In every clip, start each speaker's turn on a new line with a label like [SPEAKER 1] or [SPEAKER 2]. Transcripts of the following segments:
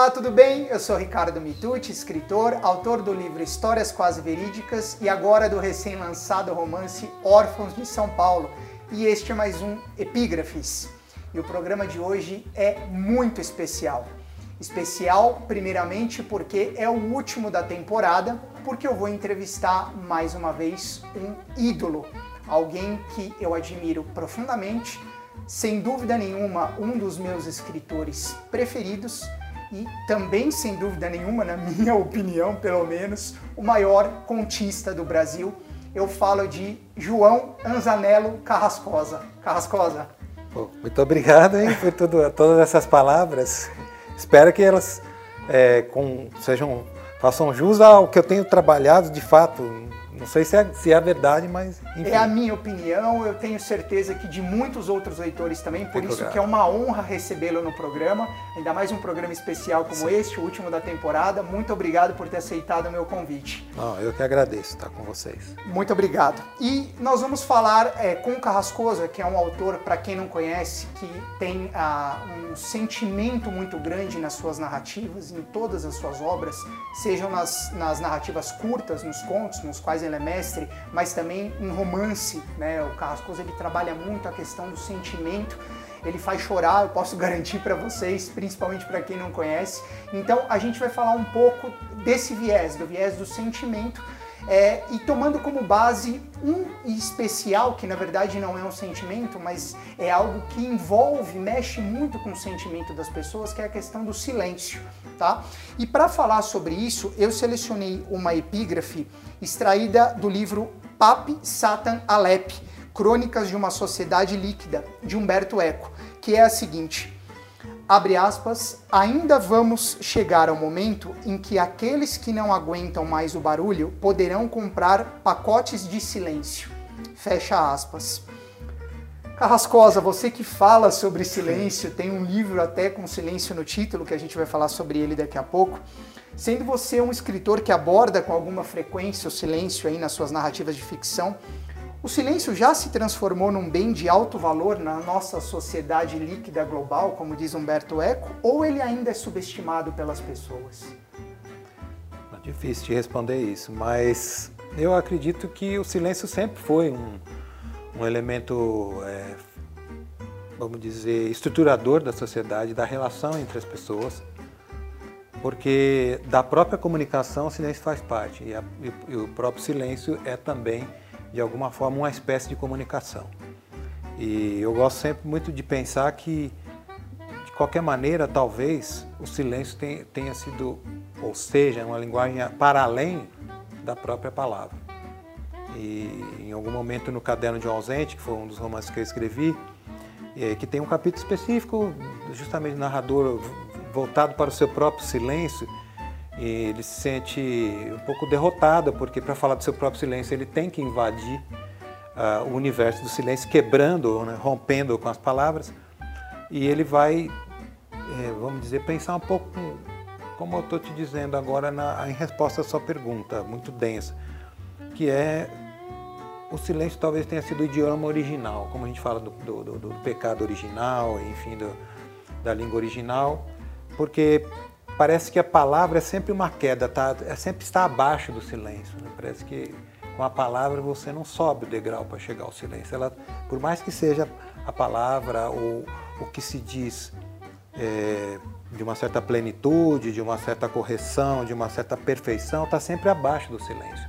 [SPEAKER 1] Olá, tudo bem? Eu sou Ricardo Mitucci, escritor, autor do livro Histórias Quase Verídicas e agora do recém-lançado romance Órfãos de São Paulo. E este é mais um Epígrafes. E o programa de hoje é muito especial. Especial, primeiramente, porque é o último da temporada, porque eu vou entrevistar mais uma vez um ídolo, alguém que eu admiro profundamente, sem dúvida nenhuma, um dos meus escritores preferidos e também, sem dúvida nenhuma, na minha opinião, pelo menos, o maior contista do Brasil. Eu falo de João Anzanello Carrascosa. Carrascosa.
[SPEAKER 2] muito obrigado hein, por tudo, todas essas palavras. Espero que elas é, com, sejam façam jus ao que eu tenho trabalhado de fato não sei se é, se é verdade, mas
[SPEAKER 1] enfim. É a minha opinião, eu tenho certeza que de muitos outros leitores também, por isso que é uma honra recebê-lo no programa, ainda mais um programa especial como Sim. este, o último da temporada. Muito obrigado por ter aceitado o meu convite.
[SPEAKER 2] Não, eu que agradeço estar com vocês.
[SPEAKER 1] Muito obrigado. E nós vamos falar é, com o Carrascosa, que é um autor, para quem não conhece, que tem ah, um sentimento muito grande nas suas narrativas, em todas as suas obras, sejam nas, nas narrativas curtas, nos contos, nos quais ele ele é mestre, mas também em romance, né? O Carrascosa ele trabalha muito a questão do sentimento, ele faz chorar, eu posso garantir para vocês, principalmente para quem não conhece. Então a gente vai falar um pouco desse viés, do viés do sentimento, é, e tomando como base um especial, que na verdade não é um sentimento, mas é algo que envolve, mexe muito com o sentimento das pessoas, que é a questão do silêncio. Tá? E para falar sobre isso, eu selecionei uma epígrafe extraída do livro Pape Satan Alep, Crônicas de uma Sociedade Líquida, de Humberto Eco, que é a seguinte: abre aspas, ainda vamos chegar ao momento em que aqueles que não aguentam mais o barulho poderão comprar pacotes de silêncio. Fecha aspas. Carrascosa, você que fala sobre silêncio, tem um livro até com silêncio no título, que a gente vai falar sobre ele daqui a pouco. Sendo você um escritor que aborda com alguma frequência o silêncio aí nas suas narrativas de ficção, o silêncio já se transformou num bem de alto valor na nossa sociedade líquida global, como diz Humberto Eco, ou ele ainda é subestimado pelas pessoas?
[SPEAKER 2] É difícil de responder isso, mas eu acredito que o silêncio sempre foi um, um elemento, é, vamos dizer, estruturador da sociedade, da relação entre as pessoas porque da própria comunicação o silêncio faz parte e, a, e, o próprio silêncio é também de alguma forma uma espécie de comunicação. E eu gosto sempre muito de pensar que de qualquer maneira talvez o silêncio tenha, tenha sido ou seja uma linguagem para além da própria palavra. E em algum momento no Caderno de um Ausente, que foi um dos romances que eu escrevi, é, que tem um capítulo específico, justamente narrador voltado para o seu próprio silêncio, ele se sente um pouco derrotado, porque para falar do seu próprio silêncio ele tem que invadir uh, o universo do silêncio, quebrando, né, rompendo com as palavras, e ele vai, é, vamos dizer, pensar um pouco, como eu estou te dizendo agora na, em resposta à sua pergunta, muito densa, que é o silêncio talvez tenha sido o idioma original, como a gente fala do, do, do, do pecado original, enfim, da língua original porque parece que a palavra é sempre uma queda, tá? é sempre está abaixo do silêncio. Né? Parece que com a palavra você não sobe o degrau para chegar ao silêncio. Ela, por mais que seja a palavra ou o que se diz é, de uma certa plenitude, de uma certa correção, de uma certa perfeição, está sempre abaixo do silêncio.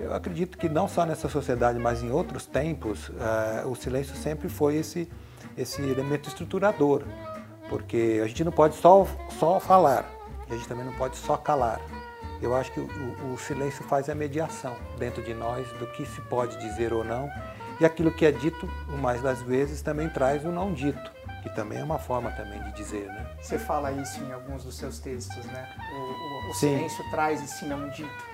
[SPEAKER 2] Eu acredito que não só nessa sociedade, mas em outros tempos, uh, o silêncio sempre foi esse, esse elemento estruturador porque a gente não pode só, só falar, a gente também não pode só calar. Eu acho que o, o, silêncio faz a mediação dentro de nós do que se pode dizer ou não, e aquilo que é dito, o mais das vezes, também traz o não dito, que também é uma forma também de dizer, né?
[SPEAKER 1] Você fala isso em alguns dos seus textos, né? O, o silêncio traz esse não dito,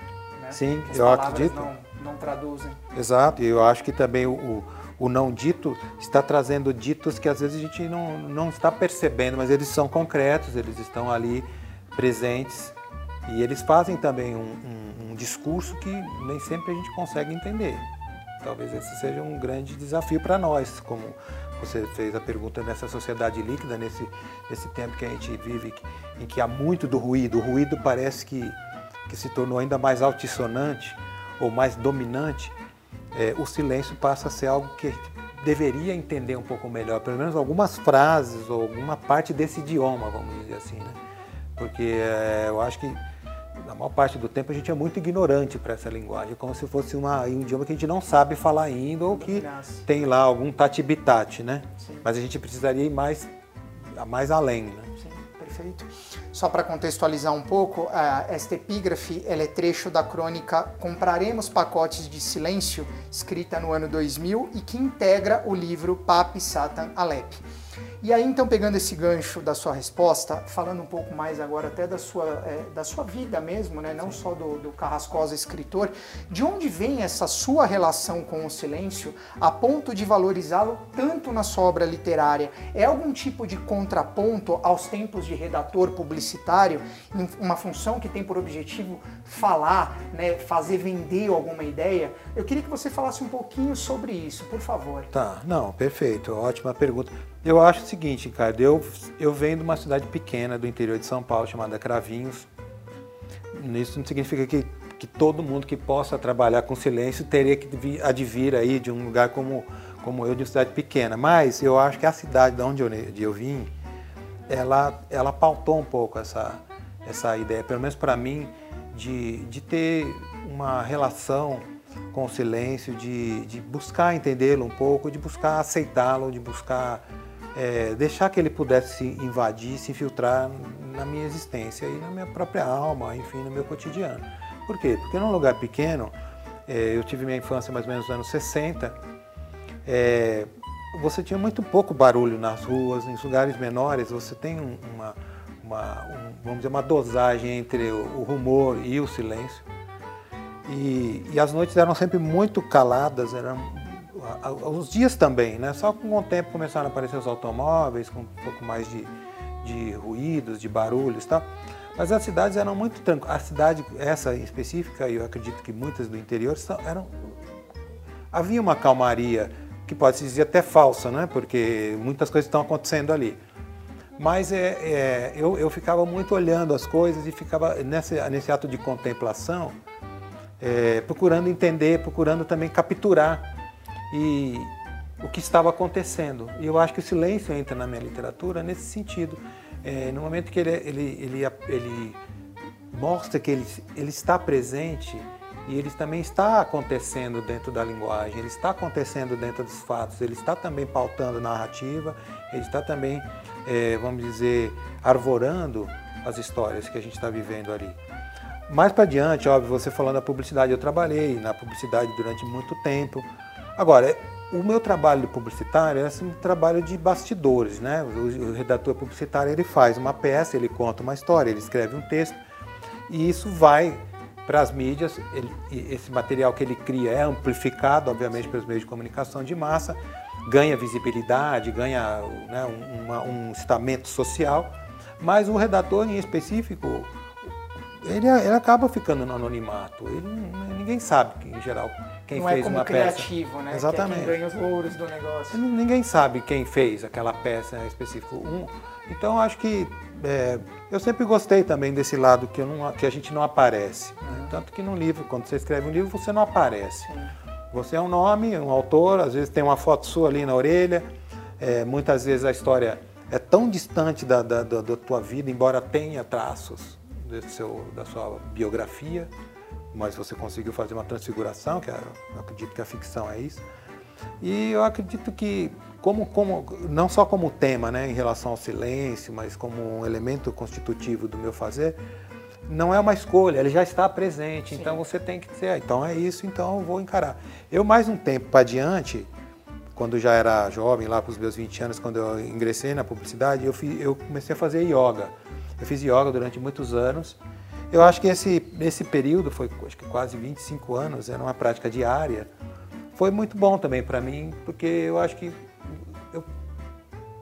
[SPEAKER 1] né?
[SPEAKER 2] Sim,
[SPEAKER 1] As
[SPEAKER 2] eu acredito.
[SPEAKER 1] Não, não traduzem.
[SPEAKER 2] Exato, e eu acho que também o o não dito está trazendo ditos que às vezes a gente não, não está percebendo, mas eles são concretos, eles estão ali presentes e eles fazem também um, um, um discurso que nem sempre a gente consegue entender. Talvez esse seja um grande desafio para nós, como, você fez a pergunta nessa sociedade líquida, nesse, nesse tempo que a gente vive, em que há muito do ruído. O ruído parece que, que se tornou ainda mais altissonante ou mais dominante. É, o silêncio passa a ser algo que deveria entender um pouco melhor, pelo menos algumas frases ou alguma parte desse idioma, vamos dizer assim, né? Porque é, eu acho que na maior parte do tempo a gente é muito ignorante para essa linguagem, como se fosse uma, um idioma que a gente não sabe falar ainda ou que tem lá algum tatibitate, né? Sim. Mas a gente precisaria ir mais, mais além, né?
[SPEAKER 1] Perfeito. Só para contextualizar um pouco, esta epígrafe é trecho da crônica Compraremos Pacotes de Silêncio, escrita no ano 2000 e que integra o livro Papi Satan Alep. E aí, então, pegando esse gancho da sua resposta, falando um pouco mais agora até da sua, é, da sua vida mesmo, né? não só do, do Carrascosa escritor, de onde vem essa sua relação com o silêncio a ponto de valorizá-lo tanto na sua obra literária? É algum tipo de contraponto aos tempos de redator publicitário, uma função que tem por objetivo falar, né? fazer vender alguma ideia? Eu queria que você falasse um pouquinho sobre isso, por favor.
[SPEAKER 2] Tá, não, perfeito, ótima pergunta. Eu acho o seguinte, Ricardo, eu, eu venho de uma cidade pequena do interior de São Paulo chamada Cravinhos. Isso não significa que, que todo mundo que possa trabalhar com silêncio teria que advir aí de um lugar como, como eu, de uma cidade pequena. Mas eu acho que a cidade de onde eu, de eu vim, ela, ela pautou um pouco essa, essa ideia, pelo menos para mim, de, de ter uma relação com o silêncio, de, de buscar entendê-lo um pouco, de buscar aceitá-lo, de buscar é, deixar que ele pudesse invadir, se infiltrar na minha existência e na minha própria alma, enfim, no meu cotidiano. Por quê? Porque num lugar pequeno, é, eu tive minha infância mais ou menos nos anos 60, é, você tinha muito pouco barulho nas ruas, em lugares menores você tem uma, uma um, vamos dizer, uma dosagem entre o, o rumor e o silêncio. E, e, as noites eram sempre muito caladas, eram os dias também, né? Só com o tempo começaram a aparecer os automóveis, com um pouco mais de, de ruídos, de barulhos e tal. Mas as cidades eram muito tranquilas. A cidade, essa em específica, e eu acredito que muitas do interior, eram... havia uma calmaria, que pode se dizer até falsa, né? Porque muitas coisas estão acontecendo ali. Mas é, é, eu, eu ficava muito olhando as coisas e ficava nesse, nesse ato de contemplação, é, procurando entender, procurando também capturar e o que estava acontecendo. E eu acho que o silêncio entra na minha literatura nesse sentido. É, no momento que ele, ele, ele, ele mostra que ele, ele está presente e ele também está acontecendo dentro da linguagem, ele está acontecendo dentro dos fatos, ele está também pautando narrativa, ele está também, é, vamos dizer, arvorando as histórias que a gente está vivendo ali. Mais para diante, óbvio, você falando da publicidade, eu trabalhei na publicidade durante muito tempo, Agora, o meu trabalho publicitário é assim, um trabalho de bastidores, né? O, o, redator publicitário ele faz uma peça, ele conta uma história, ele escreve um texto e isso vai para as mídias. Ele, esse material que ele cria é amplificado, obviamente, pelos meios de comunicação de massa, ganha visibilidade, ganha né, uma, um estamento social, mas o redator em específico ele, ele acaba ficando no anonimato. Ele, ninguém sabe, em geral, quem
[SPEAKER 1] não
[SPEAKER 2] fez
[SPEAKER 1] é como
[SPEAKER 2] uma
[SPEAKER 1] criativo,
[SPEAKER 2] peça.
[SPEAKER 1] né?
[SPEAKER 2] Exatamente.
[SPEAKER 1] Que é quem ganha os louros do negócio.
[SPEAKER 2] Ninguém sabe quem fez aquela peça em específico. Um, então acho que é, eu sempre gostei também desse lado que, não, que a gente não aparece. Uhum. Né? Tanto que no livro, quando você escreve um livro, você não aparece. Sim. Você é um nome, um autor, às vezes tem uma foto sua ali na orelha. É, muitas vezes a história é tão distante da, da, da, da tua vida, embora tenha traços seu, da sua biografia, mas você conseguiu fazer uma transfiguração, que é, eu acredito que a ficção é isso. E eu acredito que, como, como, não só como tema né, em relação ao silêncio, mas como um elemento constitutivo do meu fazer, não é uma escolha, ele já está presente, Sim. então você tem que dizer, ah, então é isso, então eu vou encarar. Eu, mais um tempo para adiante, quando já era jovem, lá para os meus 20 anos, quando eu ingressei na publicidade, eu, fiz, eu comecei a fazer yoga. Eu fiz yoga durante muitos anos eu acho que esse, esse período, foi acho que quase 25 anos, era uma prática diária, foi muito bom também para mim, porque eu acho que eu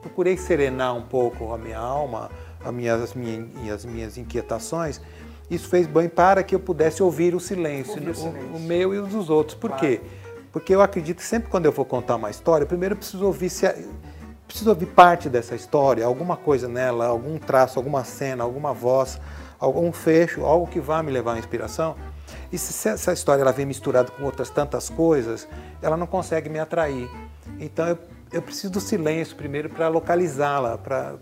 [SPEAKER 2] procurei serenar um pouco a minha alma, as minhas, as minhas, as minhas inquietações. Isso fez bem para que eu pudesse ouvir o silêncio, ouvir o, silêncio. o, o, meu e os dos outros. Por claro. quê? Porque eu acredito que sempre quando eu vou contar uma história, primeiro eu preciso ouvir se, preciso ouvir parte dessa história, alguma coisa nela, algum traço, alguma cena, alguma voz, algum fecho, algo que vá me levar à inspiração. E se essa história ela vem misturada com outras tantas coisas, ela não consegue me atrair. Então eu, eu preciso do silêncio primeiro para localizá-la, para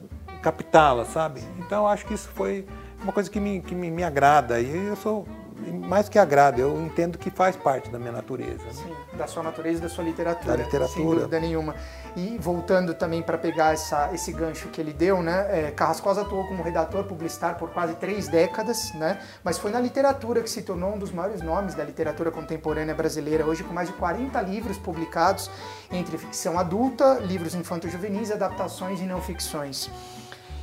[SPEAKER 2] captá-la, sabe? Então eu acho que isso foi uma coisa que me, que me, me agrada. E eu sou mais que agrada, eu entendo que faz parte da minha natureza. Né?
[SPEAKER 1] Sim, da sua natureza e da sua literatura.
[SPEAKER 2] Da literatura.
[SPEAKER 1] Sem dúvida nenhuma. E voltando também para pegar essa, esse gancho que ele deu, né? É, Carrascosa atuou como redator publicitário por quase três décadas, né? Mas foi na literatura que se tornou um dos maiores nomes da literatura contemporânea brasileira, hoje com mais de 40 livros publicados entre ficção adulta, livros infanto-juvenis, adaptações e não ficções.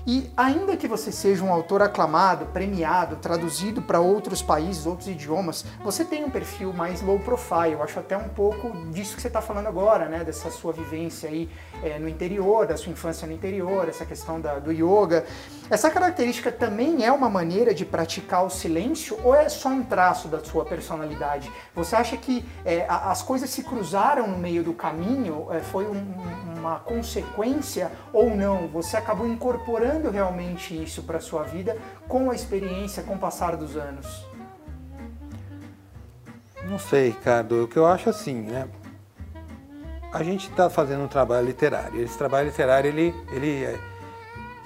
[SPEAKER 1] E ainda que você seja um autor aclamado, premiado, traduzido para outros países, outros idiomas, você tem um perfil mais low profile. Eu acho até um pouco disso que você está falando agora, né? Dessa sua vivência aí é, no interior, da sua infância no interior, essa questão da, do yoga. Essa característica também é uma maneira de praticar o silêncio ou é só um traço da sua personalidade? Você acha que é, as coisas se cruzaram no meio do caminho? É, foi um, uma consequência ou não? Você acabou incorporando realmente isso para sua vida com a experiência, com o passar dos anos?
[SPEAKER 2] Não sei, Ricardo. O que eu acho assim, né? A gente está fazendo um trabalho literário. Esse trabalho literário, ele, ele é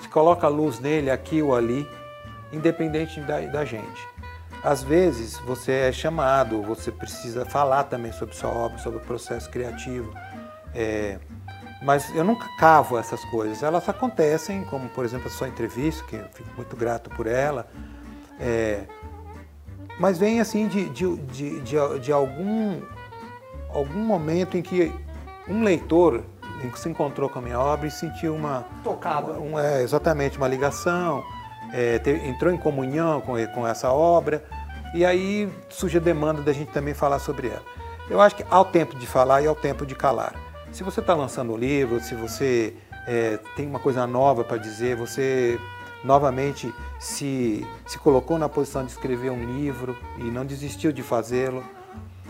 [SPEAKER 2] se coloca a luz nele aqui ou ali, independente da, da gente. Às vezes você é chamado, você precisa falar também sobre sua obra, sobre o processo criativo. É, mas eu nunca cavo essas coisas. Elas acontecem, como por exemplo a sua entrevista, que eu fico muito grato por ela. É, mas vem assim de, de, de, de, de algum, algum momento em que um leitor se encontrou com a minha obra e sentiu uma.
[SPEAKER 1] Tocado.
[SPEAKER 2] É, exatamente, uma ligação, é, entrou em comunhão com, com essa obra, e aí surge a demanda da gente também falar sobre ela. Eu acho que há o tempo de falar e há o tempo de calar. Se você está lançando um livro, se você é, tem uma coisa nova para dizer, você novamente se, se colocou na posição de escrever um livro e não desistiu de fazê-lo,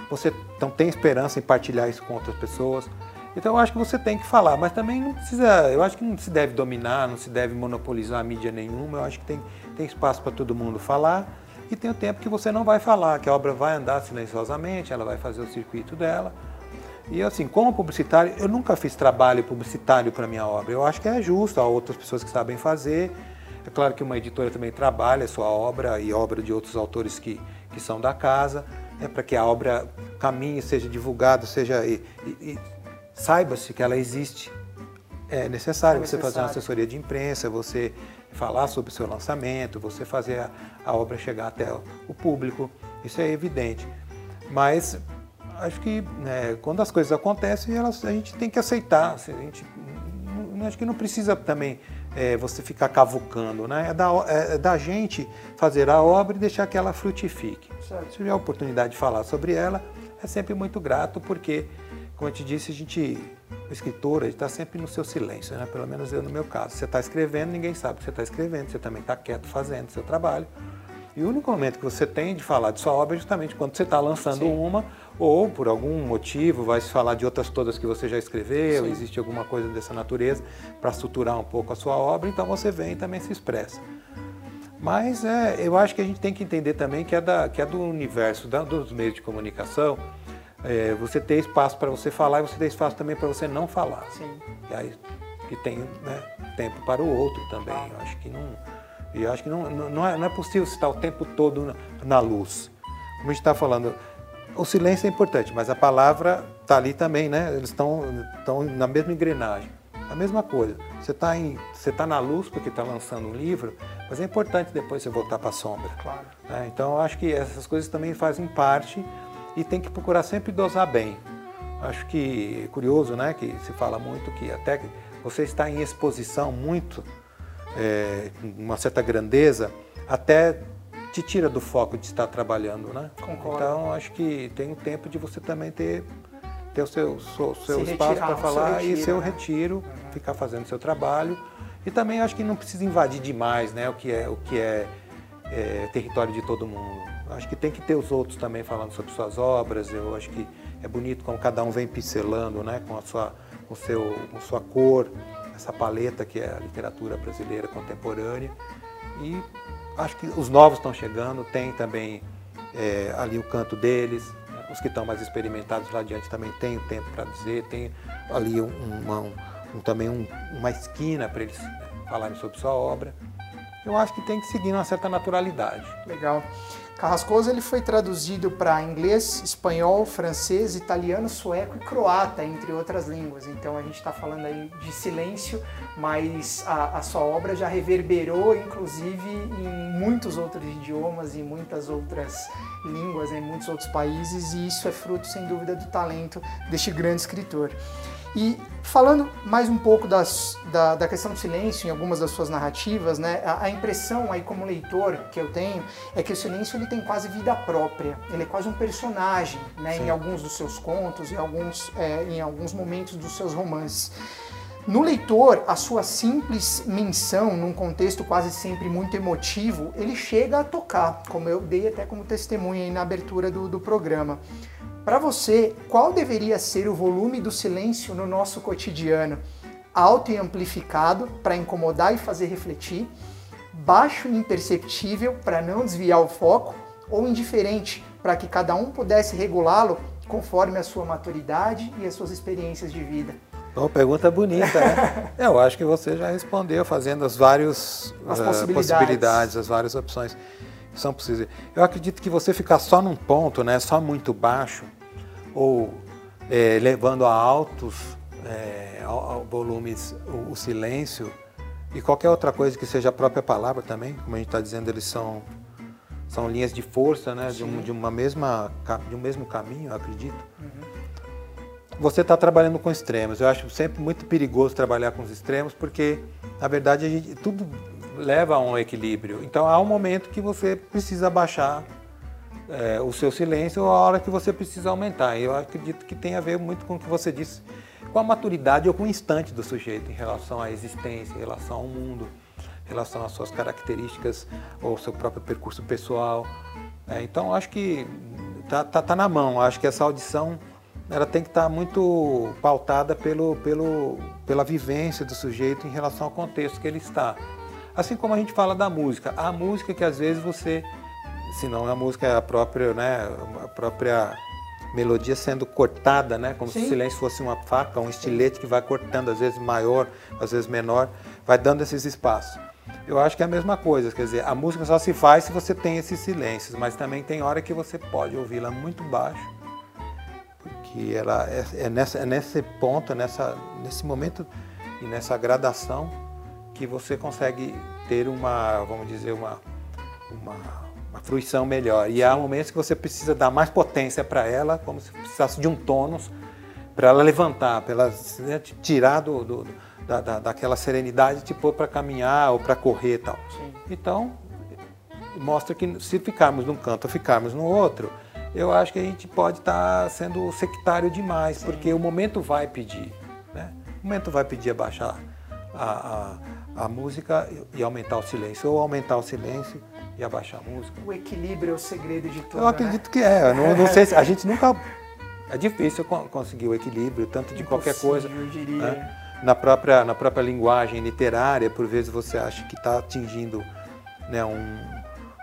[SPEAKER 2] você então tem esperança em partilhar isso com outras pessoas. Então eu acho que você tem que falar, mas também não precisa, eu acho que não se deve dominar, não se deve monopolizar a mídia nenhuma, eu acho que tem, tem espaço para todo mundo falar e tem o tempo que você não vai falar, que a obra vai andar silenciosamente, ela vai fazer o circuito dela. E assim, como publicitário, eu nunca fiz trabalho publicitário para minha obra. Eu acho que é justo, há outras pessoas que sabem fazer. É claro que uma editora também trabalha a sua obra e obra de outros autores que, que são da casa, é para que a obra caminhe, seja divulgada, seja e, e, saiba-se que ela existe. É necessário, é necessário, você fazer uma assessoria de imprensa, você falar sobre o seu lançamento, você fazer a, a obra chegar até o público, isso é evidente. Mas acho que né, quando as coisas acontecem, elas, a gente tem que aceitar. Assim, a gente, acho que não precisa também é, você ficar cavucando, né? É da, é, é da, gente fazer a obra e deixar que ela frutifique. Certo. Se tiver a oportunidade de falar sobre ela, é sempre muito grato, porque como eu te disse, a gente, o escritor, está sempre no seu silêncio, né? pelo menos eu no meu caso. Você está escrevendo, ninguém sabe que você está escrevendo, você também está quieto fazendo seu trabalho. E o único momento que você tem de falar de sua obra é justamente quando você está lançando Sim. uma, ou por algum motivo vai se falar de outras todas que você já escreveu, Sim. existe alguma coisa dessa natureza para estruturar um pouco a sua obra, então você vem e também se expressa. Mas é, eu acho que a gente tem que entender também que é, da, que é do universo da, dos meios de comunicação é, você ter espaço para você falar e você ter espaço também para você não falar.
[SPEAKER 1] Sim.
[SPEAKER 2] E aí que tem né, tempo para o outro também. Eu acho que não, eu acho que não, não, é, não é possível estar o tempo todo na, na luz. Como a gente está falando, o silêncio é importante, mas a palavra está ali também, né? Eles estão na mesma engrenagem. A mesma coisa. Você está tá na luz porque está lançando um livro, mas é importante depois você voltar para a sombra.
[SPEAKER 1] Claro.
[SPEAKER 2] Né? Então, eu acho que essas coisas também fazem parte e tem que procurar sempre dosar bem. Acho que é curioso, né, que se fala muito que até você está em exposição muito, é, uma certa grandeza, até te tira do foco de estar trabalhando, né?
[SPEAKER 1] Concordo.
[SPEAKER 2] Então acho que tem um tempo de você também ter ter o seu, seu, seu espaço para falar retiro, e seu né? retiro, uhum. ficar fazendo seu trabalho. E também acho que não precisa invadir demais, né, o que é o que é, é território de todo mundo. Acho que tem que ter os outros também falando sobre suas obras. Eu acho que é bonito como cada um vem pincelando, né, com a sua, com seu, com sua cor, essa paleta que é a literatura brasileira contemporânea. E acho que os novos estão chegando, tem também é, ali o canto deles, os que estão mais experimentados lá adiante também tem o tempo para dizer, tem ali um, um, também um, uma esquina para eles falarem sobre sua obra. Eu acho que tem que seguir uma certa naturalidade.
[SPEAKER 1] Legal. Carrascosa ele foi traduzido para inglês, espanhol, francês, italiano, sueco e croata, entre outras línguas. Então a gente está falando aí de silêncio, mas a, a, sua obra já reverberou, inclusive, em muitos outros idiomas e muitas outras línguas, em muitos outros países, e isso é fruto, sem dúvida, do talento deste grande escritor. E falando mais um pouco das, da, da, questão do silêncio em algumas das suas narrativas, né, a, a, impressão aí como leitor que eu tenho é que o silêncio ele tem quase vida própria, ele é quase um personagem né, em alguns dos seus contos, em alguns, é, em alguns momentos dos seus romances. No leitor, a sua simples menção, num contexto quase sempre muito emotivo, ele chega a tocar, como eu dei até como testemunha na abertura do, do programa. Para você, qual deveria ser o volume do silêncio no nosso cotidiano? Alto e amplificado para incomodar e fazer refletir, baixo e imperceptível para não desviar o foco, ou indiferente para que cada um pudesse regulá-lo conforme a sua maturidade e as suas experiências de vida?
[SPEAKER 2] Uma pergunta bonita, né? Eu acho que você já respondeu fazendo as várias as uh, possibilidades. possibilidades, as várias opções são possíveis. Eu acredito que você ficar só num ponto, né, só muito baixo, ou é, levando a altos é, volumes o, o, silêncio, e qualquer outra coisa que seja a própria palavra também, como a gente está dizendo, eles são, são linhas de força, né, de, um, de, uma mesma, de um mesmo caminho, eu acredito. Uhum. Você está trabalhando com extremos. Eu acho sempre muito perigoso trabalhar com os extremos, porque, na verdade, gente, tudo leva a um equilíbrio. Então há um momento que você precisa baixar é, o seu silêncio ou a hora que você precisa aumentar. Eu acredito que tem a ver muito com o que você disse, com a maturidade ou com o instante do sujeito em relação à existência, em relação ao mundo, em relação às suas características ou seu próprio percurso pessoal. É, então acho que tá, tá, tá na mão. Acho que essa audição ela tem que estar tá muito pautada pelo, pelo, pela vivência do sujeito em relação ao contexto que ele está. Assim como a gente fala da música, a música que às vezes você, se não a música é a própria, né, a própria melodia sendo cortada, né, como Sim. se o silêncio fosse uma faca, um estilete que vai cortando, às vezes maior, às vezes menor, vai dando esses espaços. Eu acho que é a mesma coisa, quer dizer, a música só se faz se você tem esses silêncios, mas também tem hora que você pode ouvi-la muito baixo, porque ela é, é, nessa, é nesse ponto, nessa, nesse momento e nessa gradação que você consegue ter uma, vamos dizer, uma, uma, uma fruição melhor. E há momentos que você precisa dar mais potência para ela, como se precisasse de um tônus para ela levantar, para ela né, tirar do, do da, da, daquela serenidade, tipo, para caminhar ou para correr e tal. Sim. Então, mostra que se ficarmos num canto ou ficarmos no outro, eu acho que a gente pode estar tá sendo sectário demais, Sim. porque o momento vai pedir. Né? O momento vai pedir abaixar a, a, a música e aumentar o silêncio, ou aumentar o silêncio e abaixar a música.
[SPEAKER 1] O equilíbrio é o segredo de tudo.
[SPEAKER 2] Eu acredito né? que é. Não, não sei se, a gente nunca. É difícil conseguir o equilíbrio, tanto de Impossível, qualquer coisa. Eu diria. Né? Na, própria, na própria linguagem literária, por vezes você acha que está atingindo né, um,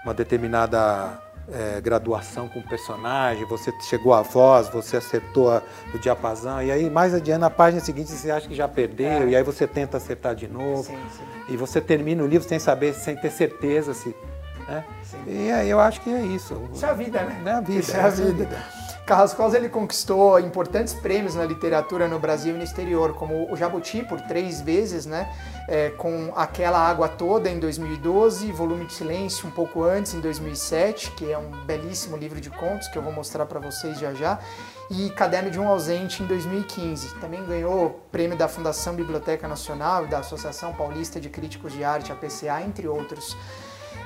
[SPEAKER 2] uma determinada é, graduação com personagem, você chegou à voz, você acertou a, o diapasão, e aí mais adiante, na página seguinte, você acha que já perdeu, é. e aí você tenta acertar de novo, sim, sim. e você termina o livro sem saber, sem ter certeza se. Né? E aí eu acho que é isso.
[SPEAKER 1] Isso é a vida, né?
[SPEAKER 2] É a vida.
[SPEAKER 1] Isso é a vida. Carrascosa ele conquistou importantes prêmios na literatura no Brasil e no exterior, como o Jabuti por três vezes, né? É, com Aquela Água Toda em 2012, Volume de Silêncio um pouco antes, em 2007, que é um belíssimo livro de contos que eu vou mostrar para vocês já já, e Caderno de um Ausente em 2015. Também ganhou prêmio da Fundação Biblioteca Nacional e da Associação Paulista de Críticos de Arte, a PCA, entre outros.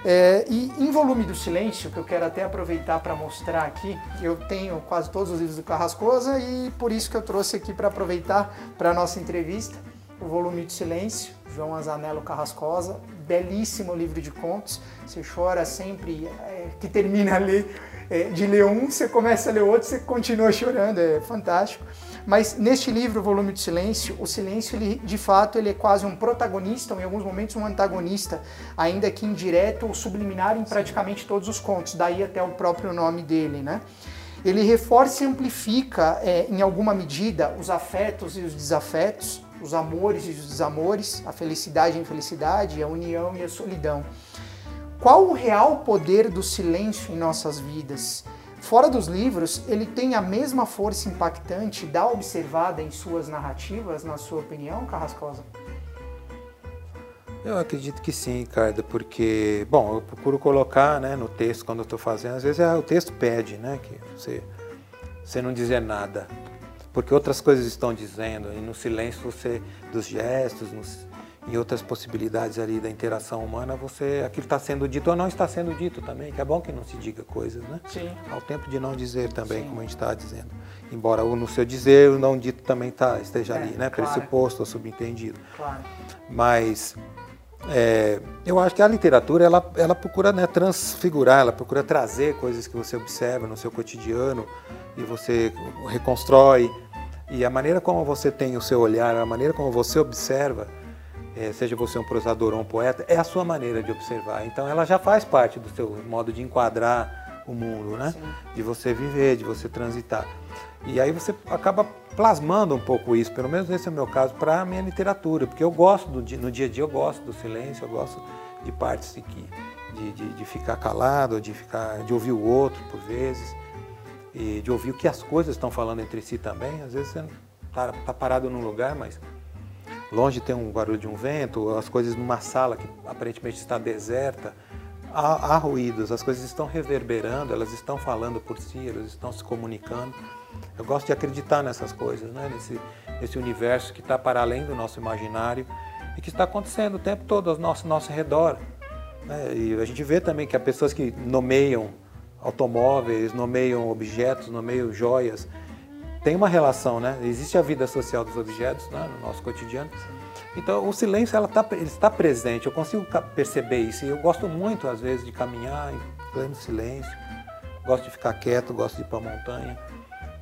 [SPEAKER 1] É, e em Volume do Silêncio, que eu quero até aproveitar para mostrar aqui, eu tenho quase todos os livros do Carrascosa e por isso que eu trouxe aqui para aproveitar para a nossa entrevista o Volume do Silêncio, João Azanello Carrascosa, belíssimo livro de contos, você chora sempre é, que termina ali é, de ler um, você começa a ler outro, você continua chorando, é fantástico. Mas neste livro, Volume do Silêncio, o silêncio, ele, de fato, ele é quase um protagonista, ou em alguns momentos um antagonista, ainda que indireto ou subliminar em praticamente todos os contos, daí até o próprio nome dele, né? Ele reforça e amplifica, é, em alguma medida, os afetos e os desafetos, os amores e os desamores, a felicidade e a infelicidade, a união e a solidão. Qual o real poder do silêncio em nossas vidas? Fora dos livros, ele tem a mesma força impactante da observada em suas narrativas, na sua opinião, Carrascosa?
[SPEAKER 2] Eu acredito que sim, Ricardo, porque, bom, eu procuro colocar né, no texto quando eu estou fazendo, às vezes é, o texto pede né, que você, você não dizer nada, porque outras coisas estão dizendo, e no silêncio você, dos gestos, nos, e outras possibilidades ali da interação humana, você aquilo está sendo dito ou não está sendo dito também, que é bom que não se diga coisas, né?
[SPEAKER 1] Sim.
[SPEAKER 2] Ao tempo de não dizer também, Sim. como a gente está dizendo. Embora o no seu dizer, o não dito também tá, esteja é, ali, né? Claro. Pressuposto ou subentendido.
[SPEAKER 1] Claro.
[SPEAKER 2] Mas é, eu acho que a literatura, ela, ela procura né, transfigurar, ela procura trazer coisas que você observa no seu cotidiano e você reconstrói. E a maneira como você tem o seu olhar, a maneira como você observa, é, seja você um prosador ou um poeta, é a sua maneira de observar. Então ela já faz parte do seu modo de enquadrar o mundo, né? Sim. De você viver, de você transitar. E aí você acaba plasmando um pouco isso, pelo menos esse é o meu caso, para a minha literatura, porque eu gosto, do, no dia a dia eu gosto do silêncio, eu gosto de partes de, de, de, de ficar calado, de, ficar, de ouvir o outro por vezes, e de ouvir o que as coisas estão falando entre si também. Às vezes você está tá parado num lugar, mas longe tem um barulho de um vento, as coisas numa sala que aparentemente está deserta, há, há, ruídos, as coisas estão reverberando, elas estão falando por si, elas estão se comunicando. Eu gosto de acreditar nessas coisas, né? nesse, nesse universo que está para além do nosso imaginário e que está acontecendo o tempo todo ao nosso, nosso redor. Né? E a gente vê também que há pessoas que nomeiam automóveis, nomeiam objetos, nomeiam joias, tem uma relação, né? Existe a vida social dos objetos né? no nosso cotidiano. Então, o silêncio ela tá, ele está presente, eu consigo perceber isso. E eu gosto muito, às vezes, de caminhar em pleno silêncio, gosto de ficar quieto, gosto de ir para a montanha.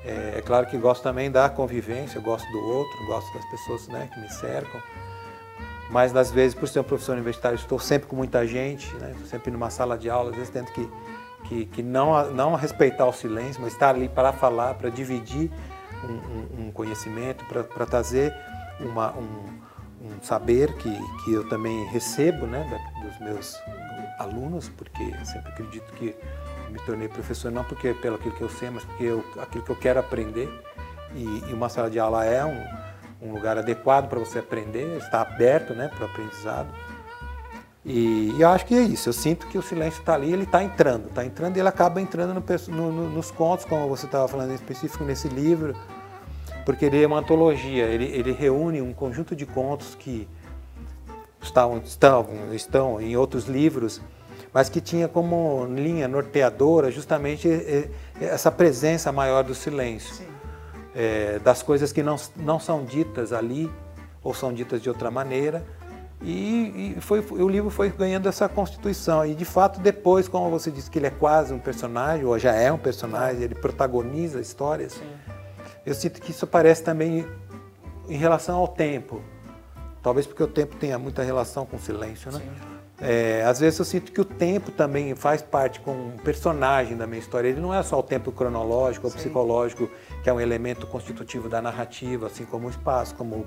[SPEAKER 2] É, é, claro que gosto também da convivência, gosto do outro, gosto das pessoas né, que me cercam. Mas, às vezes, por ser um professor universitário, estou sempre com muita gente, né? estou sempre numa sala de aula, às vezes tento que, que, que não, não respeitar o silêncio, mas estar ali para falar, para dividir um, um conhecimento, para trazer uma, um, um, saber que, que eu também recebo né, dos meus alunos, porque eu sempre acredito que me tornei professor não porque pelo aquilo que eu sei, mas porque eu, aquilo que eu quero aprender. E, e uma sala de aula é um, um lugar adequado para você aprender, está aberto né, para o aprendizado. E, e, eu acho que é isso. Eu sinto que o silêncio está ali, ele está entrando, está entrando e ele acaba entrando no, no, nos contos, como você estava falando em específico nesse livro, porque ele é uma antologia. Ele, ele reúne um conjunto de contos que estavam, estão, estão em outros livros, mas que tinha como linha norteadora justamente essa presença maior do silêncio, é, das coisas que não, não são ditas ali ou são ditas de outra maneira e, e foi, o livro foi ganhando essa constituição. E de fato, depois, como você disse que ele é quase um personagem, ou já é um personagem, ele protagoniza histórias, Sim. eu sinto que isso aparece também em relação ao tempo. Talvez porque o tempo tenha muita relação com o silêncio, né? É, às vezes eu sinto que o tempo também faz parte com um personagem da minha história. Ele não é só o tempo cronológico ou psicológico, que é um elemento constitutivo da narrativa, assim como o espaço, como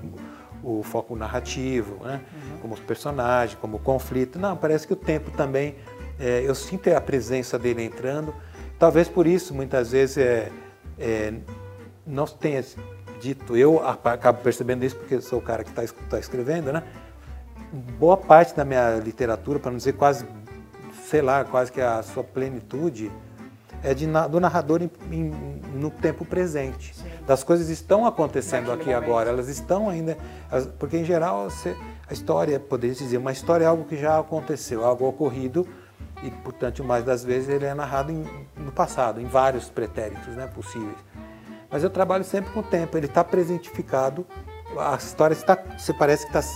[SPEAKER 2] o foco narrativo, né? Uhum. como os personagens, como o conflito. Não, parece que o tempo também, é, eu sinto a presença dele entrando. Talvez por isso, muitas vezes, é, é, não tenha dito, eu acabo percebendo isso porque sou o cara que está tá escrevendo, né? Boa parte da minha literatura, para não dizer quase, sei lá, quase que a sua plenitude, é de, do narrador em, em, no tempo presente. Sim. Das coisas estão acontecendo Naquele aqui momento. agora, elas estão ainda. Porque, em geral, você, a história, poderia dizer, uma história é algo que já aconteceu, algo ocorrido, e, portanto, mais das vezes ele é narrado em, no passado, em vários pretéritos né, possíveis. Mas eu trabalho sempre com o tempo, ele está presentificado, a história está, você parece que está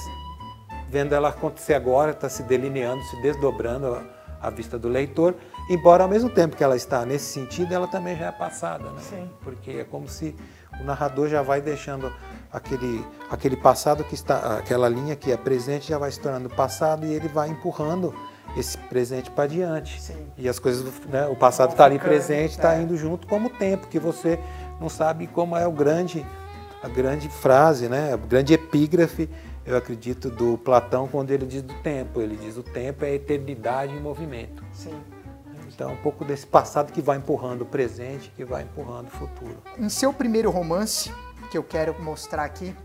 [SPEAKER 2] vendo ela acontecer agora, está se delineando, se desdobrando à vista do leitor, Embora ao mesmo tempo que ela está nesse sentido, ela também já é passada, né?
[SPEAKER 1] Sim.
[SPEAKER 2] Porque é como se o narrador já vai deixando aquele, aquele passado que está, aquela linha que é presente já vai se tornando passado e ele vai empurrando esse presente para diante.
[SPEAKER 1] Sim.
[SPEAKER 2] E as coisas, né, o passado está ali presente, está
[SPEAKER 1] é.
[SPEAKER 2] indo junto como o tempo, que você não sabe como é o grande, a grande frase, né, a grande epígrafe, eu acredito, do Platão, quando ele diz do tempo. Ele diz o tempo é a eternidade em movimento.
[SPEAKER 1] Sim.
[SPEAKER 2] Então, um pouco desse passado que vai empurrando o presente, que vai empurrando o futuro.
[SPEAKER 1] Em seu primeiro romance, que eu quero mostrar aqui,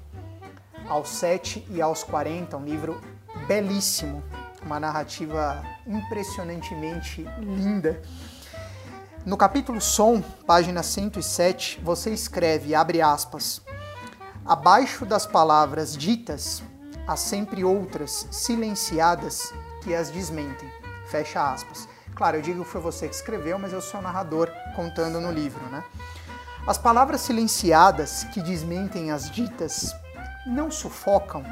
[SPEAKER 1] aos 7 e aos 40, um livro belíssimo, uma narrativa impressionantemente linda. No capítulo Som, página 107, você escreve, abre aspas, abaixo das palavras ditas, há sempre outras silenciadas que as desmentem. Fecha aspas. Claro, eu digo que foi você que escreveu, mas eu sou o narrador contando no livro, né? As palavras silenciadas que desmentem as ditas não sufocam?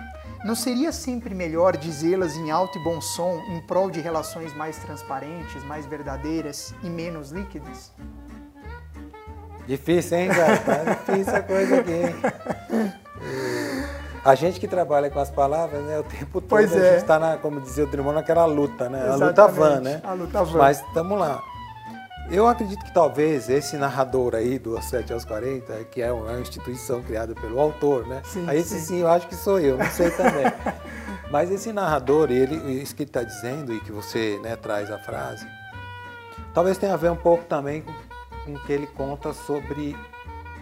[SPEAKER 1] Não seria sempre melhor dizê-las em alto e bom som em prol de relações mais transparentes, mais verdadeiras e menos líquidas?
[SPEAKER 2] Difícil, hein, cara? Tá difícil a coisa aqui, hein? A gente que trabalha com as palavras, né, o tempo todo
[SPEAKER 1] Pois
[SPEAKER 2] a
[SPEAKER 1] é.
[SPEAKER 2] gente está, na, como dizia o Drummond, naquela luta, né? A luta
[SPEAKER 1] Exatamente,
[SPEAKER 2] van, né?
[SPEAKER 1] a luta van.
[SPEAKER 2] Mas estamos lá. Eu acredito que talvez esse narrador aí do Aos 7 aos 40, que é uma instituição criada pelo autor, né?
[SPEAKER 1] Sim,
[SPEAKER 2] aí esse
[SPEAKER 1] sim.
[SPEAKER 2] sim eu acho que sou eu, não sei também. Mas esse narrador, ele, isso que ele está dizendo e que você né, traz a frase, talvez tenha a ver um pouco também com, com o que ele conta sobre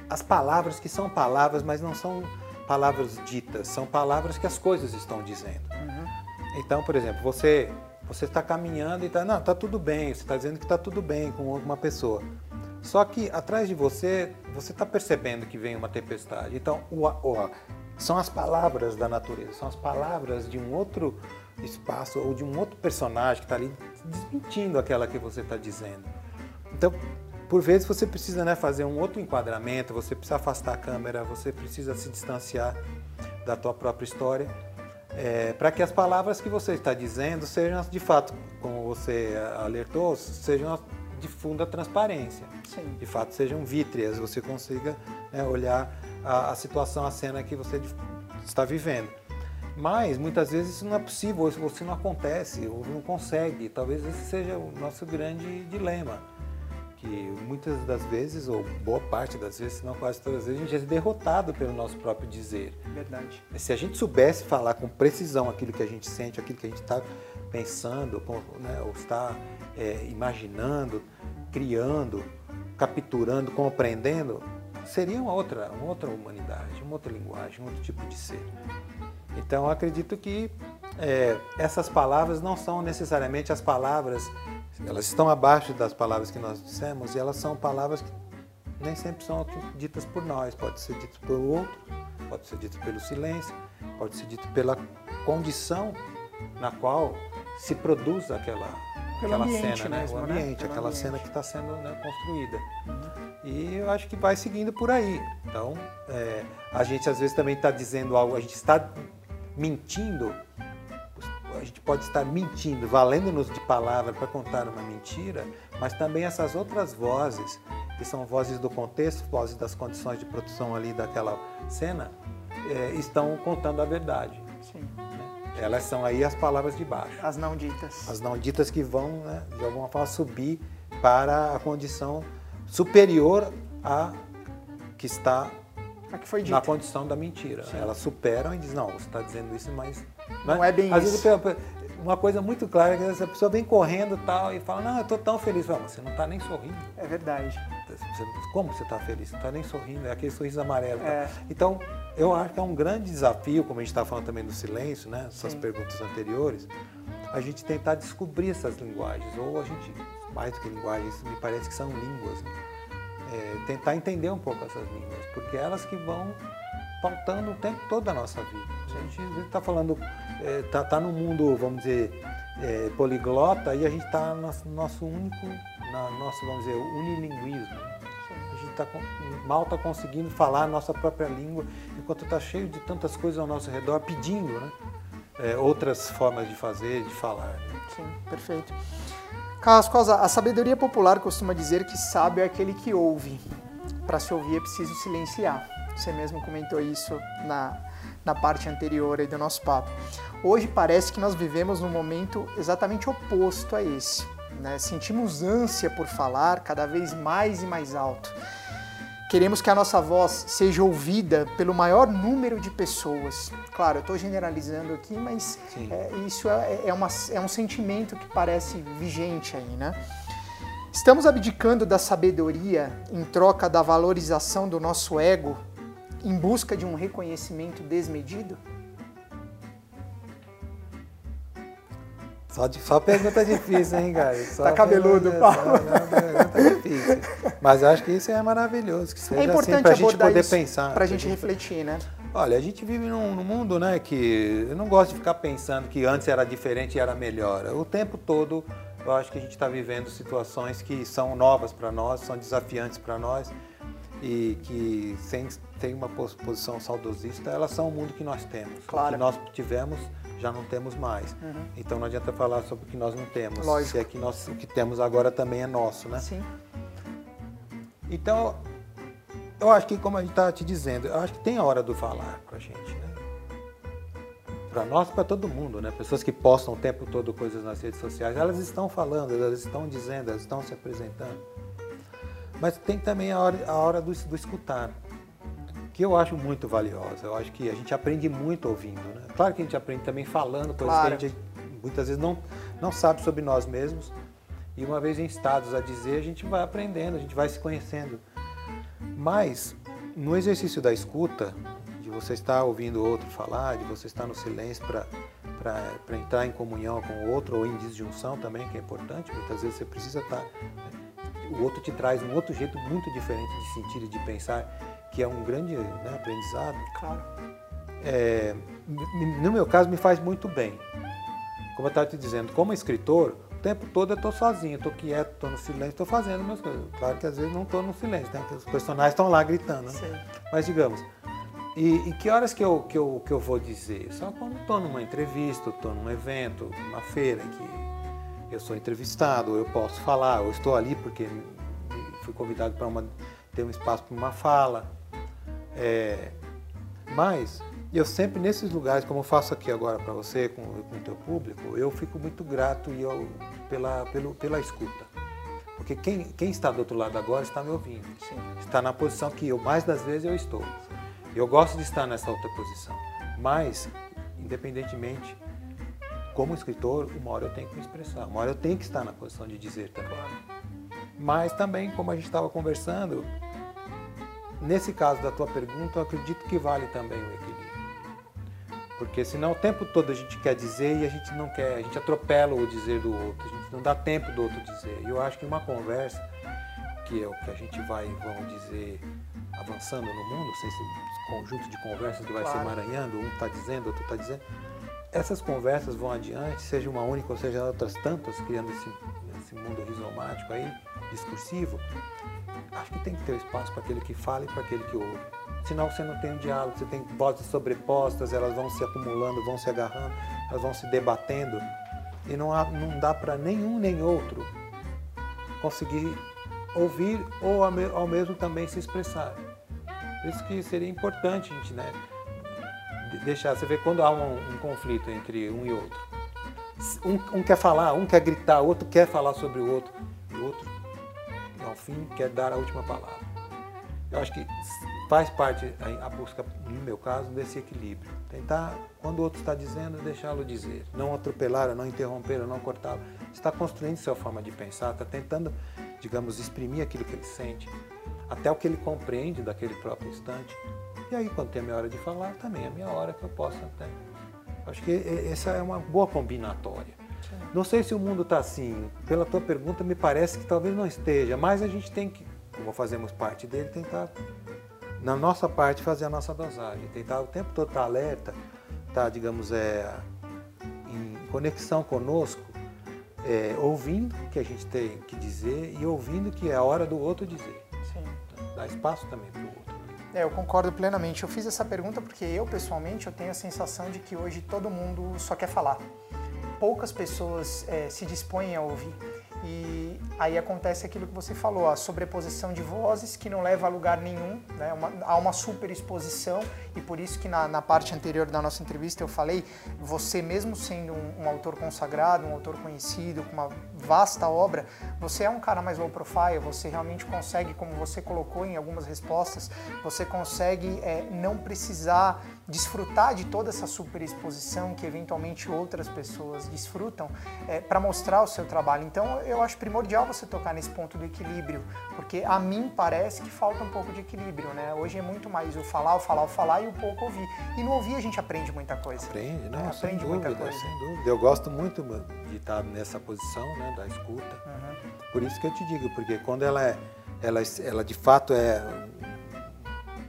[SPEAKER 2] as palavras que são palavras, mas não são palavras ditas, são palavras que as coisas estão dizendo. Então, por exemplo, você você está caminhando e está, não, está tudo bem, você está dizendo que está tudo bem com uma pessoa. Só que atrás de você, você está percebendo que vem uma tempestade. Então, o, o, são as palavras da natureza, são as palavras de um outro espaço ou de um outro personagem que está ali desmentindo aquela que você está dizendo. Então, por vezes você precisa né, fazer um outro enquadramento, você precisa afastar a câmera, você precisa se distanciar da tua própria história, é, para que as palavras que você está dizendo sejam, de fato, como você alertou, sejam de funda transparência.
[SPEAKER 1] Sim.
[SPEAKER 2] De fato, sejam vítreas, você consiga né, olhar a, a situação, a cena que você está vivendo. Mas muitas vezes isso não é possível, isso isso não acontece, ou não consegue. Talvez esse seja o nosso grande dilema que muitas das vezes, ou boa parte das vezes, se não quase todas as vezes, a gente é derrotado pelo nosso próprio dizer.
[SPEAKER 1] Verdade.
[SPEAKER 2] Se a gente soubesse falar com precisão aquilo que a gente sente, aquilo que a gente está pensando, né, ou está é, imaginando, criando, capturando, compreendendo, seria uma outra, uma outra humanidade, uma outra linguagem, um outro tipo de ser. Então, acredito que é, essas palavras não são necessariamente as palavras, elas estão abaixo das palavras que nós dissemos e elas são palavras que nem sempre são ditas por nós, pode ser dito pelo outro, pode ser dito pelo silêncio, pode ser dito pela condição na qual se produz aquela,
[SPEAKER 1] Pelo
[SPEAKER 2] aquela cena,
[SPEAKER 1] mesmo,
[SPEAKER 2] né? o
[SPEAKER 1] né?
[SPEAKER 2] ambiente,
[SPEAKER 1] Pelo
[SPEAKER 2] aquela
[SPEAKER 1] ambiente.
[SPEAKER 2] cena que está sendo né, construída. E eu acho que vai seguindo por aí. Então, é, a gente às vezes também está dizendo algo, a gente está mentindo, a gente pode estar mentindo, valendo-nos de palavra para contar uma mentira, mas também essas outras vozes, que são vozes do contexto, vozes das condições de produção ali daquela cena, é, estão contando a verdade.
[SPEAKER 1] Sim.
[SPEAKER 2] né? Elas são aí as palavras de baixo
[SPEAKER 1] As não ditas.
[SPEAKER 2] as não ditas que vão, né, de alguma forma, subir para a condição superior à que está
[SPEAKER 1] A que foi
[SPEAKER 2] na
[SPEAKER 1] dita.
[SPEAKER 2] condição da mentira. Elas superam e dizem, não, você está dizendo isso, mas...
[SPEAKER 1] Não é bem
[SPEAKER 2] Às
[SPEAKER 1] isso.
[SPEAKER 2] vezes, uma coisa muito clara é que essa pessoa vem correndo e tal, e fala, não, eu estou tão feliz. Fala, você não está nem sorrindo.
[SPEAKER 1] É verdade.
[SPEAKER 2] Você- como você está feliz? Você não está nem sorrindo, é aquele sorriso amarelo. tá?
[SPEAKER 1] É.
[SPEAKER 2] Então, eu acho que é um grande desafio, como a gente está falando também do silêncio, né? Essas
[SPEAKER 1] Sim.
[SPEAKER 2] perguntas anteriores, a gente tentar descobrir essas linguagens, ou a gente, mais do que linguagens, me parece que são línguas, né? É, tentar entender um pouco essas línguas, porque elas que vão pautando o tempo todo da nossa vida. A gente está falando, está tá num mundo, vamos dizer, é, poliglota e a gente está no nosso, único, na nosso, vamos dizer, unilinguismo. A gente tá, mal está conseguindo falar a nossa própria língua, enquanto está cheio de tantas coisas ao nosso redor pedindo né, é, outras formas de fazer, de falar. né?
[SPEAKER 1] Sim, perfeito. Carrascosa, a sabedoria popular costuma dizer que sábio é aquele que ouve. Para se ouvir é preciso silenciar. Você mesmo comentou isso na, na parte anterior aí do nosso papo. Hoje parece que nós vivemos num momento exatamente oposto a esse. Né? Sentimos ânsia por falar cada vez mais e mais alto. Queremos que a nossa voz seja ouvida pelo maior número de pessoas. Claro, eu estou generalizando aqui, mas é, isso é, é, uma, é um sentimento que parece vigente aí, né? Estamos abdicando da sabedoria em troca da valorização do nosso ego em busca de um reconhecimento desmedido?
[SPEAKER 2] Só, de, só pergunta difícil, hein, cara? Só
[SPEAKER 1] tá cabeludo, Paulo.
[SPEAKER 2] Pergunta difícil. Mas acho que isso é maravilhoso, que seja é importante assim, pra gente poder pensar.
[SPEAKER 1] Pra gente refletir, né?
[SPEAKER 2] Olha, a gente vive num, num, mundo, né, que eu não gosto de ficar pensando que antes era diferente e era melhor. O tempo todo eu acho que a gente está vivendo situações que são novas para nós, são desafiantes para nós e que sem tem uma posição saudosista, elas são o mundo que nós temos.
[SPEAKER 1] Claro.
[SPEAKER 2] O que nós tivemos já não temos mais. Uhum. Então não adianta falar sobre o que nós não temos.
[SPEAKER 1] Lógico.
[SPEAKER 2] Se é que nós, o que temos agora também é nosso, né?
[SPEAKER 1] Sim.
[SPEAKER 2] Então, eu acho que, como a gente está te dizendo, eu acho que tem a hora do falar para a gente, né? Para nós, para todo mundo, né? Pessoas que postam o tempo todo coisas nas redes sociais, elas estão falando, elas estão dizendo, elas estão se apresentando. Mas tem também a hora, a hora do, do escutar que eu acho muito valiosa. Eu acho que a gente aprende muito ouvindo. Né? Claro que a gente aprende também falando coisas claro. que a gente muitas vezes não, não sabe sobre nós mesmos. E uma vez em estados a dizer, a gente vai aprendendo, a gente vai se conhecendo. Mas, no exercício da escuta, de você estar ouvindo outro falar, de você estar no silêncio para entrar em comunhão com o outro, ou em disjunção também, que é importante, muitas vezes você precisa estar. O outro te traz um outro jeito muito diferente de sentir e de pensar que é um grande né, aprendizado.
[SPEAKER 1] Claro.
[SPEAKER 2] É, no meu caso, me faz muito bem. Como eu estava te dizendo, como escritor, o tempo todo eu estou sozinho, estou quieto, estou no silêncio, estou fazendo minhas coisas. Claro que às vezes não estou no silêncio, né? os personagens estão lá gritando. Né? Mas digamos, e, e, que horas que eu, que eu, que eu vou dizer? Só quando estou numa entrevista, estou num evento, numa feira que eu sou entrevistado, eu posso falar, eu estou ali porque fui convidado para ter um espaço para uma fala. É, mas eu sempre nesses lugares, como eu faço aqui agora para você, com, com o teu público, eu fico muito grato e eu, pela, pelo, pela escuta. Porque quem, quem está do outro lado agora está me ouvindo. Sim. Está na posição que eu, mais das vezes, eu estou. Eu gosto de estar nessa outra posição. Mas, independentemente, como escritor, uma hora eu tenho que me expressar, uma hora eu tenho que estar na posição de dizer também. Mas também, como a gente estava conversando, Nesse caso da tua pergunta, eu acredito que vale também o equilíbrio. Porque senão o tempo todo a gente quer dizer e a gente não quer, a gente atropela o dizer do outro, a gente não dá tempo do outro dizer. E eu acho que uma conversa, que é o que a gente vai, vamos dizer, avançando no mundo, sem esse conjunto de conversas que vai claro. se emaranhando, um está dizendo, outro está dizendo, essas conversas vão adiante, seja uma única ou seja outras tantas, criando esse, esse mundo rizomático aí, discursivo, acho que tem que ter espaço para aquele que fala e para aquele que ouve. Senão você não tem um diálogo, você tem vozes sobrepostas, elas vão se acumulando, vão se agarrando, elas vão se debatendo e não, há, não dá para nenhum nem outro conseguir ouvir ou ao mesmo também se expressar. Por isso que seria importante a gente né, deixar. Você vê quando há um, um conflito entre um e outro. Um, um, quer falar, um quer gritar, outro quer falar sobre o outro, e o outro ao fim, quer dar a última palavra. Eu acho que faz parte a busca, no meu caso, desse equilíbrio. Tentar, quando o outro está dizendo, deixá-lo dizer. Não atropelar, não interromper, não cortá-lo. Está construindo sua forma de pensar, está tentando, digamos, exprimir aquilo que ele sente, até o que ele compreende daquele próprio instante. E aí, quando tem a minha hora de falar, também é a minha hora que eu posso até. Acho que essa é uma boa combinatória. Não sei se o mundo está assim. Pela tua pergunta, me parece que talvez não esteja, mas a gente tem que, como fazemos parte dele, tentar, na nossa parte, fazer a nossa dosagem. Tentar o tempo todo estar tá alerta, estar, tá, digamos, é, em conexão conosco, é, ouvindo o que a gente tem que dizer e ouvindo que é a hora do outro dizer.
[SPEAKER 1] Sim.
[SPEAKER 2] Dá espaço também para o outro.
[SPEAKER 1] É, eu concordo plenamente. Eu fiz essa pergunta porque eu, pessoalmente, eu tenho a sensação de que hoje todo mundo só quer falar poucas pessoas é, se dispõem a ouvir. E aí acontece aquilo que você falou, a sobreposição de vozes que não leva a lugar nenhum, né? uma, há uma superexposição e por isso que na, na, parte anterior da nossa entrevista eu falei, você mesmo sendo um, um, autor consagrado, um autor conhecido, com uma vasta obra, você é um cara mais low profile, você realmente consegue, como você colocou em algumas respostas, você consegue é, não precisar desfrutar de toda essa superexposição que eventualmente outras pessoas desfrutam é, para mostrar o seu trabalho. Então eu acho primordial você tocar nesse ponto do equilíbrio, porque a mim parece que falta um pouco de equilíbrio, né? Hoje é muito mais o falar, o falar, o falar e o pouco ouvir. E no ouvir a gente aprende muita coisa.
[SPEAKER 2] Aprende, né? Aprende muita coisa. Sem dúvida. Eu gosto muito de estar nessa posição, né, da escuta. Uhum. Por isso que eu te digo, porque quando ela é, ela, ela de fato é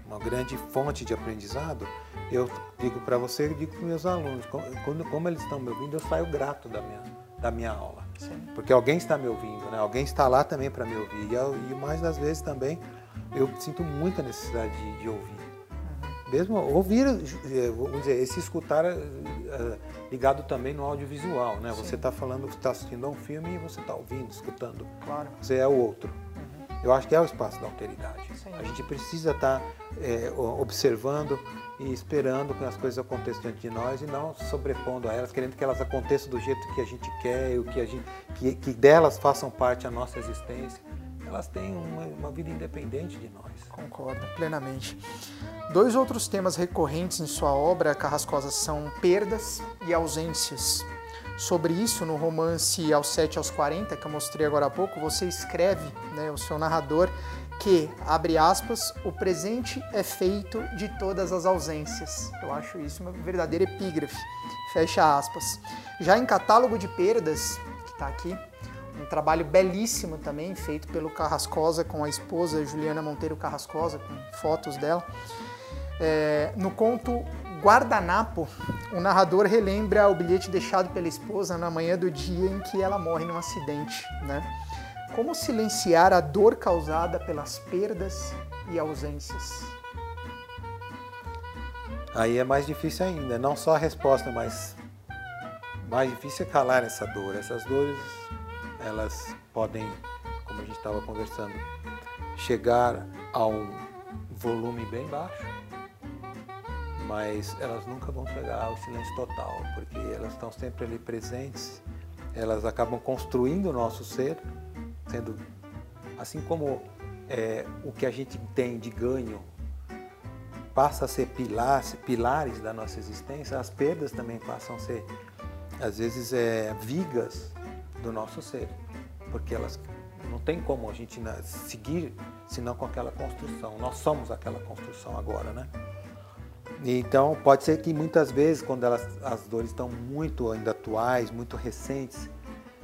[SPEAKER 2] uma grande fonte de aprendizado, eu digo para você, eu digo para meus alunos, quando, como eles estão me ouvindo, eu saio grato da minha, da minha aula. Sim. Porque alguém está me ouvindo, né? alguém está lá também para me ouvir. E, eu, e, mais das vezes também eu sinto muita necessidade de, de ouvir. Uhum. Mesmo ouvir, eh, vamos dizer, esse escutar uh, ligado também no audiovisual, né? Sim. Você está falando, está assistindo a um filme e você está ouvindo, escutando.
[SPEAKER 1] Claro.
[SPEAKER 2] Você é o outro. Uhum. Eu acho que é o espaço da alteridade. Sim. A gente precisa estar tá, é, observando e esperando que as coisas aconteçam diante de nós e não sobrepondo a elas, querendo que elas aconteçam do jeito que a gente quer, o que, a gente, que, que delas façam parte a nossa existência. Elas têm uma, uma vida independente de nós.
[SPEAKER 1] Concordo plenamente. Dois outros temas recorrentes em sua obra, Carrascosa, são perdas e ausências. Sobre isso, no romance Aos 7 aos 40, que eu mostrei agora há pouco, você escreve, né, o seu narrador, que, abre aspas, o presente é feito de todas as ausências. Eu acho isso uma verdadeira epígrafe. Fecha aspas. Já em Catálogo de Perdas, que está aqui, um trabalho belíssimo também, feito pelo Carrascosa com a esposa Juliana Monteiro Carrascosa, com fotos dela. É, no conto Guardanapo, o narrador relembra o bilhete deixado pela esposa na manhã do dia em que ela morre num acidente, né? Como silenciar a dor causada pelas perdas e ausências?
[SPEAKER 2] Aí é mais difícil ainda, não só a resposta, mas mais difícil é calar essa dor. Essas dores, elas podem, como a gente estava conversando, chegar a um volume bem baixo, mas elas nunca vão chegar ao silêncio total, porque elas estão sempre ali presentes, elas acabam construindo o nosso ser sendo assim como é, o que a gente tem de ganho passa a ser pilar, pilares da nossa existência, as perdas também passam a ser, às vezes, é, vigas do nosso ser, porque elas não tem como a gente seguir senão com aquela construção. Nós somos aquela construção agora, né? Então, pode ser que muitas vezes, quando elas, as dores estão muito ainda atuais, muito recentes,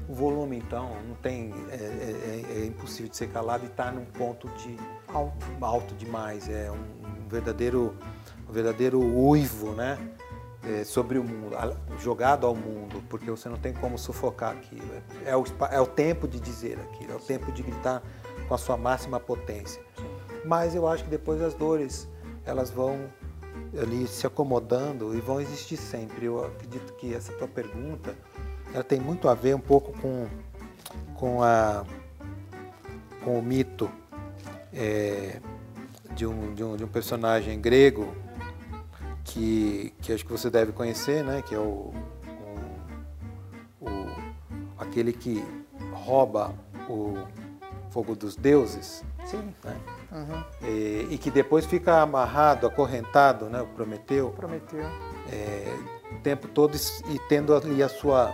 [SPEAKER 2] o volume, então, não tem, é, é, é, é impossível de ser calado e está num ponto de alto, alto demais. É um, um verdadeiro, um verdadeiro uivo, né? É, sobre o mundo, jogado ao mundo, porque você não tem como sufocar aquilo. É o, é o tempo de dizer aquilo, é o tempo de gritar com a sua máxima potência. Mas eu acho que depois as dores, elas vão ali se acomodando e vão existir sempre. Eu acredito que essa tua pergunta, ela tem muito a ver um pouco com, com, a, com o mito é, de, um, de, um, de um personagem grego que, que acho que você deve conhecer, né? que é o, o, o aquele que rouba o fogo dos deuses.
[SPEAKER 1] Sim.
[SPEAKER 2] Né? Uhum. E, e, que depois fica amarrado, acorrentado, né? o Prometeu.
[SPEAKER 1] Prometeu.
[SPEAKER 2] É, o tempo todo e tendo ali a sua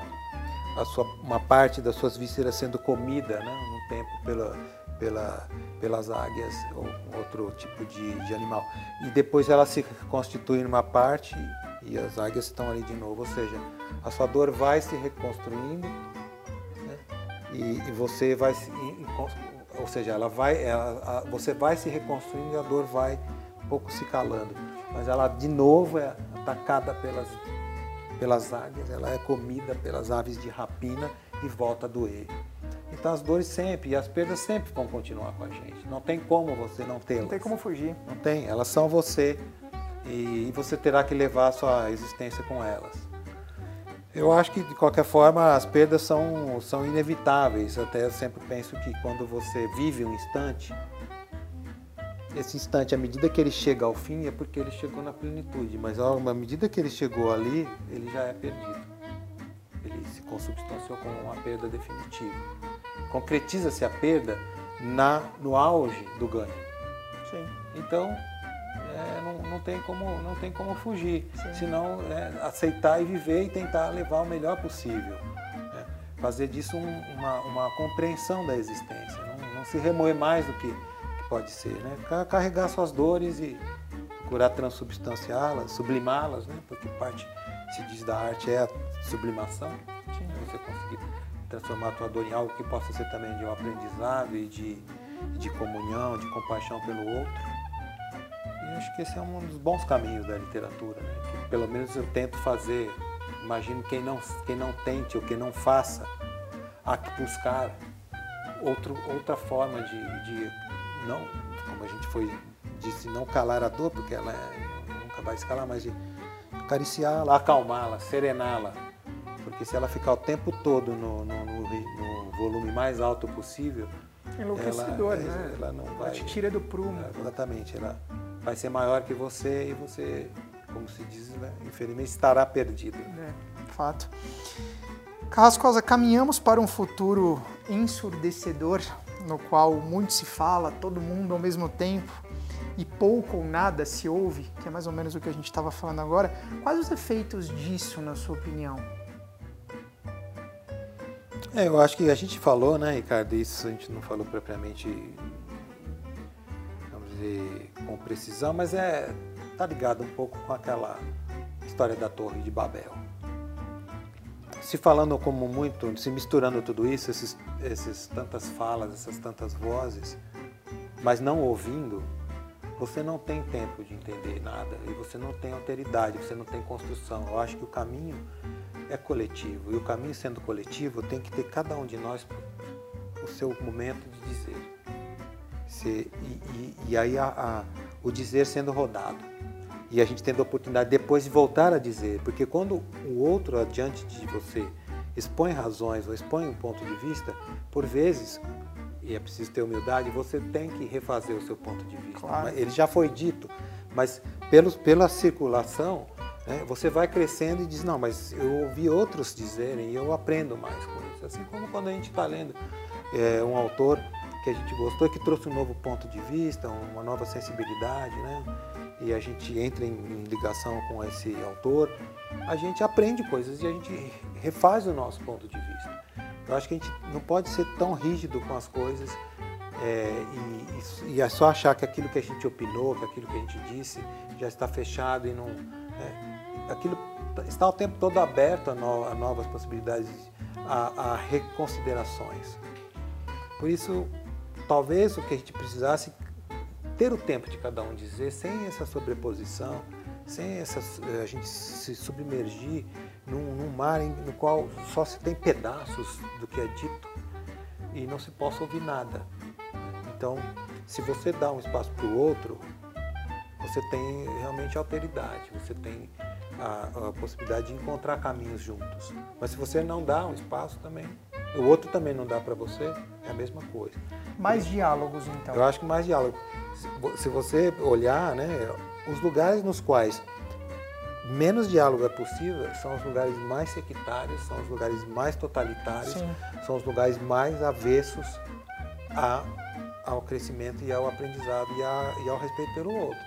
[SPEAKER 2] a sua, uma parte das suas vísceras sendo comida né, no tempo pela, pela, pelas águias ou outro tipo de, de animal. E depois ela se constitui numa parte e as águias estão ali de novo. Ou seja, a sua dor vai se reconstruindo né, e, e, você vai se. Ou seja, ela vai, ela, a, você vai se reconstruindo e a dor vai um pouco se calando. Mas ela de novo é atacada pelas pelas águias, ela é comida pelas aves de rapina e volta a doer. Então as dores sempre e as perdas sempre vão continuar com a gente. Não tem como você não tê-las.
[SPEAKER 1] Não tem como fugir.
[SPEAKER 2] Não tem, elas são você e você terá que levar a sua existência com elas. Eu acho que, de qualquer forma, as perdas são, são inevitáveis. Até eu sempre penso que quando você vive um instante, esse instante, à medida que ele chega ao fim, é porque ele chegou na plenitude. Mas à medida que ele chegou ali, ele já é perdido. Se consubstanciou com uma perda definitiva. Concretiza-se a perda na, no auge do ganho.
[SPEAKER 1] Sim.
[SPEAKER 2] Então, é, não, não, tem como, não tem como fugir. Sim. Senão, é, aceitar e viver e tentar levar o melhor possível. Né? Fazer disso um, uma, uma, compreensão da existência. Não, não, se remoer mais do que, que pode ser. Né? Carregar suas dores e procurar transubstanciá-las, sublimá-las, né? porque parte, se diz da arte, é a sublimação. Transformar a tua dor em algo que possa ser também de um aprendizado e de, de comunhão, de compaixão pelo outro acho que esse é um dos bons caminhos da literatura, né? que pelo menos eu tento fazer. Imagino quem não, quem não tente ou quem não faça, a buscar outro, outra forma de, de, não, como a gente foi, disse, não calar a dor, porque ela é, nunca vai escalar, mas de acariciá-la, acalmá-la, serená-la. Porque se ela ficar o tempo todo no, no, no, no volume mais alto possível,
[SPEAKER 1] enlouquecedor,
[SPEAKER 2] ela,
[SPEAKER 1] né?
[SPEAKER 2] Ela não vai. Ela
[SPEAKER 1] te tira do prumo.
[SPEAKER 2] Exatamente. Ela, vai ser maior que você e você, como se diz, né, infelizmente estará perdido.
[SPEAKER 1] É, fato. Carrascosa, caminhamos para um futuro ensurdecedor, no qual muito se fala, todo mundo ao mesmo tempo, e pouco ou nada se ouve, que é mais ou menos o que a gente estava falando agora. Quais os efeitos disso, na sua opinião?
[SPEAKER 2] É, eu acho que a gente falou, né, Ricardo, isso a gente não falou propriamente dizer com precisão, mas é tá ligado um pouco com aquela história da Torre de Babel. Se falando como muito, se misturando tudo isso, esses, esses tantas falas, essas tantas vozes, mas não ouvindo, você não tem tempo de entender nada e você não tem alteridade, você não tem construção. Eu acho que o caminho é coletivo e o caminho sendo coletivo tem que ter cada um de nós o seu momento de dizer e, e, e, aí a, a, o dizer sendo rodado. E a gente tendo a oportunidade depois de voltar a dizer, porque quando o outro adiante de você expõe razões ou expõe um ponto de vista, por vezes, e é preciso ter humildade, você tem que refazer o seu ponto de vista. Claro. Ele já foi dito, mas pelos, pela circulação, né, você vai crescendo e diz, não, mas eu ouvi outros dizerem e eu aprendo mais com isso. Assim como quando a gente está lendo é, um autor que a gente gostou, que trouxe um novo ponto de vista, uma nova sensibilidade, né? E a gente entra em, ligação com esse autor, a gente aprende coisas e a gente refaz o nosso ponto de vista. Eu acho que a gente não pode ser tão rígido com as coisas é, e, e, é só achar que aquilo que a gente opinou, que aquilo que a gente disse já está fechado e não. Aquilo está o tempo todo aberto a, no, a novas possibilidades, a, a reconsiderações. Por isso, talvez o que a gente precisasse ter o tempo de cada um dizer, sem essa sobreposição, sem essa, eh, a gente se submergir num, num mar em, no qual só se tem pedaços do que é dito e não se possa ouvir nada. Então, se você dá um espaço para o outro, você tem realmente alteridade, você tem a, a, possibilidade de encontrar caminhos juntos. Mas se você não dá um espaço também, o outro também não dá para você, é a mesma coisa.
[SPEAKER 1] Mais diálogos, então.
[SPEAKER 2] Eu acho que mais diálogo. Se você olhar, né, os lugares nos quais menos diálogo é possível são os lugares mais sectários, são os lugares mais totalitários, Sim. são os lugares mais avessos a, ao crescimento e ao aprendizado e, a, e ao respeito pelo outro.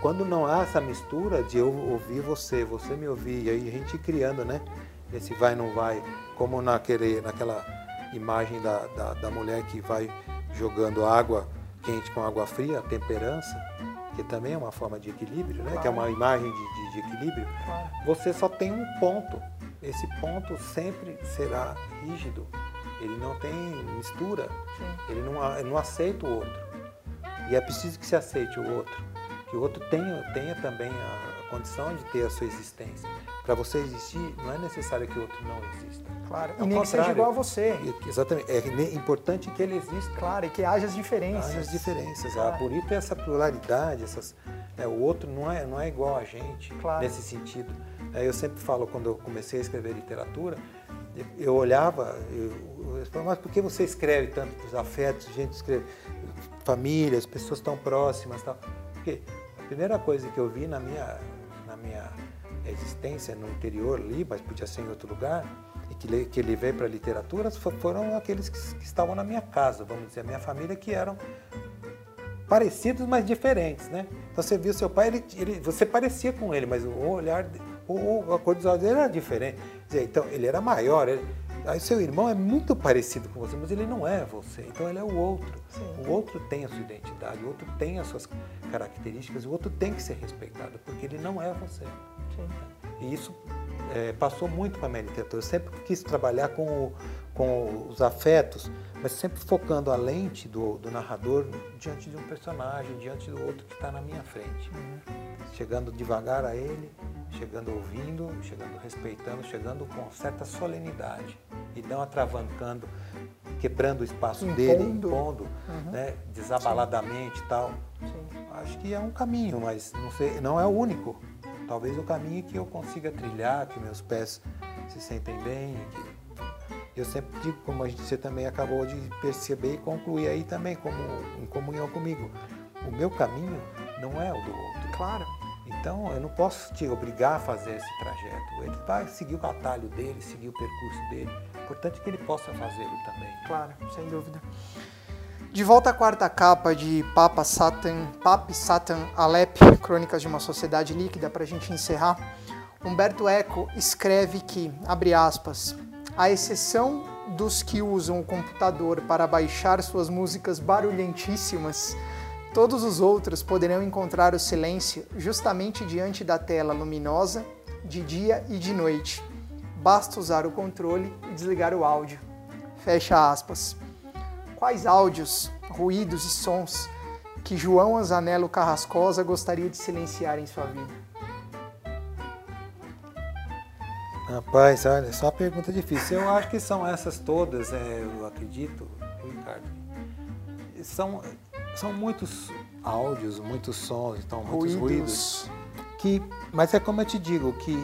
[SPEAKER 2] Quando não há essa mistura de eu ouvir você, você me ouvir, e aí a gente criando, né? Esse vai não vai, como naquele, naquela imagem da, da, da mulher que vai jogando água quente com água fria, a temperança, que também é uma forma de equilíbrio, né? Claro. que é uma imagem de, de, de equilíbrio, claro. você só tem um ponto. Esse ponto sempre será rígido. Ele não tem mistura. Ele não, ele não aceita o outro. E é preciso que se aceite o outro. Que o outro tenha, tenha também a condição de ter a sua existência. Para você existir, não é necessário que o outro não exista.
[SPEAKER 1] Claro, e nem que seja igual a você.
[SPEAKER 2] Exatamente, é importante que ele exista.
[SPEAKER 1] Claro, e que haja as diferenças.
[SPEAKER 2] Haja as diferenças. Claro. Ah, bonito é essa pluralidade, essas, é, o outro não é, não é igual a gente claro. nesse sentido. É, eu sempre falo, quando eu comecei a escrever literatura, eu olhava, eu, eu falava, mas por que você escreve tanto dos afetos, gente escreve, famílias, pessoas tão próximas tal? Porque a primeira coisa que eu vi na minha, na minha existência no interior ali, mas podia ser em outro lugar, e que, que ele veio para a literatura, foram aqueles que, que, estavam na minha casa, vamos dizer, a minha família, que eram parecidos, mas diferentes, né? Então você viu seu pai, ele, ele, você parecia com ele, mas o olhar, o, a cor dos olhos dele era diferente. Dizer, então ele era maior, ele, aí seu irmão é muito parecido com você, mas ele não é você, então ele é o outro. Sim. O outro tem a sua identidade, o outro tem as suas características, o outro tem que ser respeitado, porque ele não é você. Sim. E isso é, passou muito para a minha literatura. Eu sempre quis trabalhar com, o, com os afetos, mas sempre focando a lente do, do, narrador diante de um personagem, diante do outro que está na minha frente. Uhum. Chegando devagar a ele, chegando ouvindo, chegando respeitando, chegando com certa solenidade e não atravancando, quebrando o espaço impondo. dele, impondo, uhum. né, desabaladamente e tal. Sim. Acho que é um caminho, mas não, sei, não é o único. Talvez o caminho que eu consiga trilhar, que meus pés se sentem bem. eu sempre digo, como a gente, você também acabou de perceber e concluir aí também, como em comunhão comigo. O meu caminho não é o do outro.
[SPEAKER 1] Claro.
[SPEAKER 2] Então eu não posso te obrigar a fazer esse trajeto. Ele vai seguir o atalho dele, seguir o percurso dele. Importante que ele possa fazê-lo também.
[SPEAKER 1] Claro, sem dúvida. De volta à quarta capa de Papa Satan, Pape Satan Alep, Crônicas de uma Sociedade Líquida, para a gente encerrar, Humberto Eco escreve que, abre aspas, a exceção dos que usam o computador para baixar suas músicas barulhentíssimas, todos os outros poderão encontrar o silêncio justamente diante da tela luminosa, de dia e de noite. Basta usar o controle e desligar o áudio. Fecha aspas quais áudios, ruídos e sons que João Anzanello Carrascosa gostaria de silenciar em sua vida?
[SPEAKER 2] Rapaz, olha, é só uma pergunta difícil. Eu acho que são essas todas, é, eu acredito, Ricardo. São, são muitos áudios, muitos sons, então, muitos ruídos. ruídos que, mas é como eu te digo, que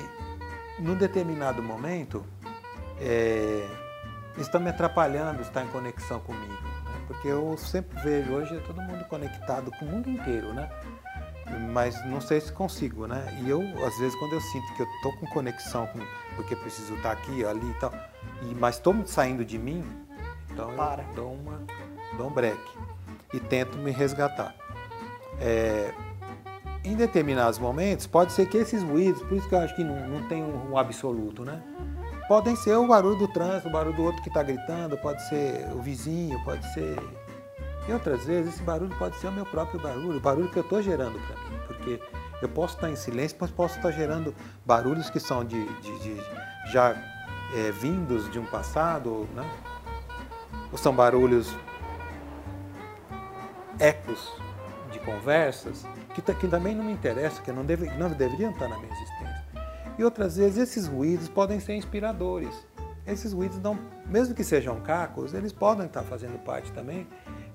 [SPEAKER 2] num determinado momento é, estão me atrapalhando estar em conexão comigo. Porque eu sempre vejo, hoje é todo mundo conectado com o mundo inteiro, né? Mas não sei se consigo, né? E eu, às vezes, quando eu sinto que eu estou com conexão, com, porque preciso estar aqui, ali e tal, e, mas estou saindo de mim, então Para. eu dou, uma, dou um break e tento me resgatar. É, em determinados momentos, pode ser que esses ruídos, por isso que eu acho que não, não tem um, um absoluto, né? Podem ser o barulho do trânsito, o barulho do outro que está gritando, pode ser o vizinho, pode ser. E outras vezes esse barulho pode ser o meu próprio barulho, o barulho que eu estou gerando para mim. Porque eu posso estar em silêncio, mas posso estar gerando barulhos que são de, de, de já é, vindos de um passado, né? ou são barulhos ecos de conversas que, que também não me interessam, que não, deve, não deveriam estar na minha existência. E outras vezes esses ruídos podem ser inspiradores. Esses ruídos, não, mesmo que sejam cacos, eles podem estar fazendo parte também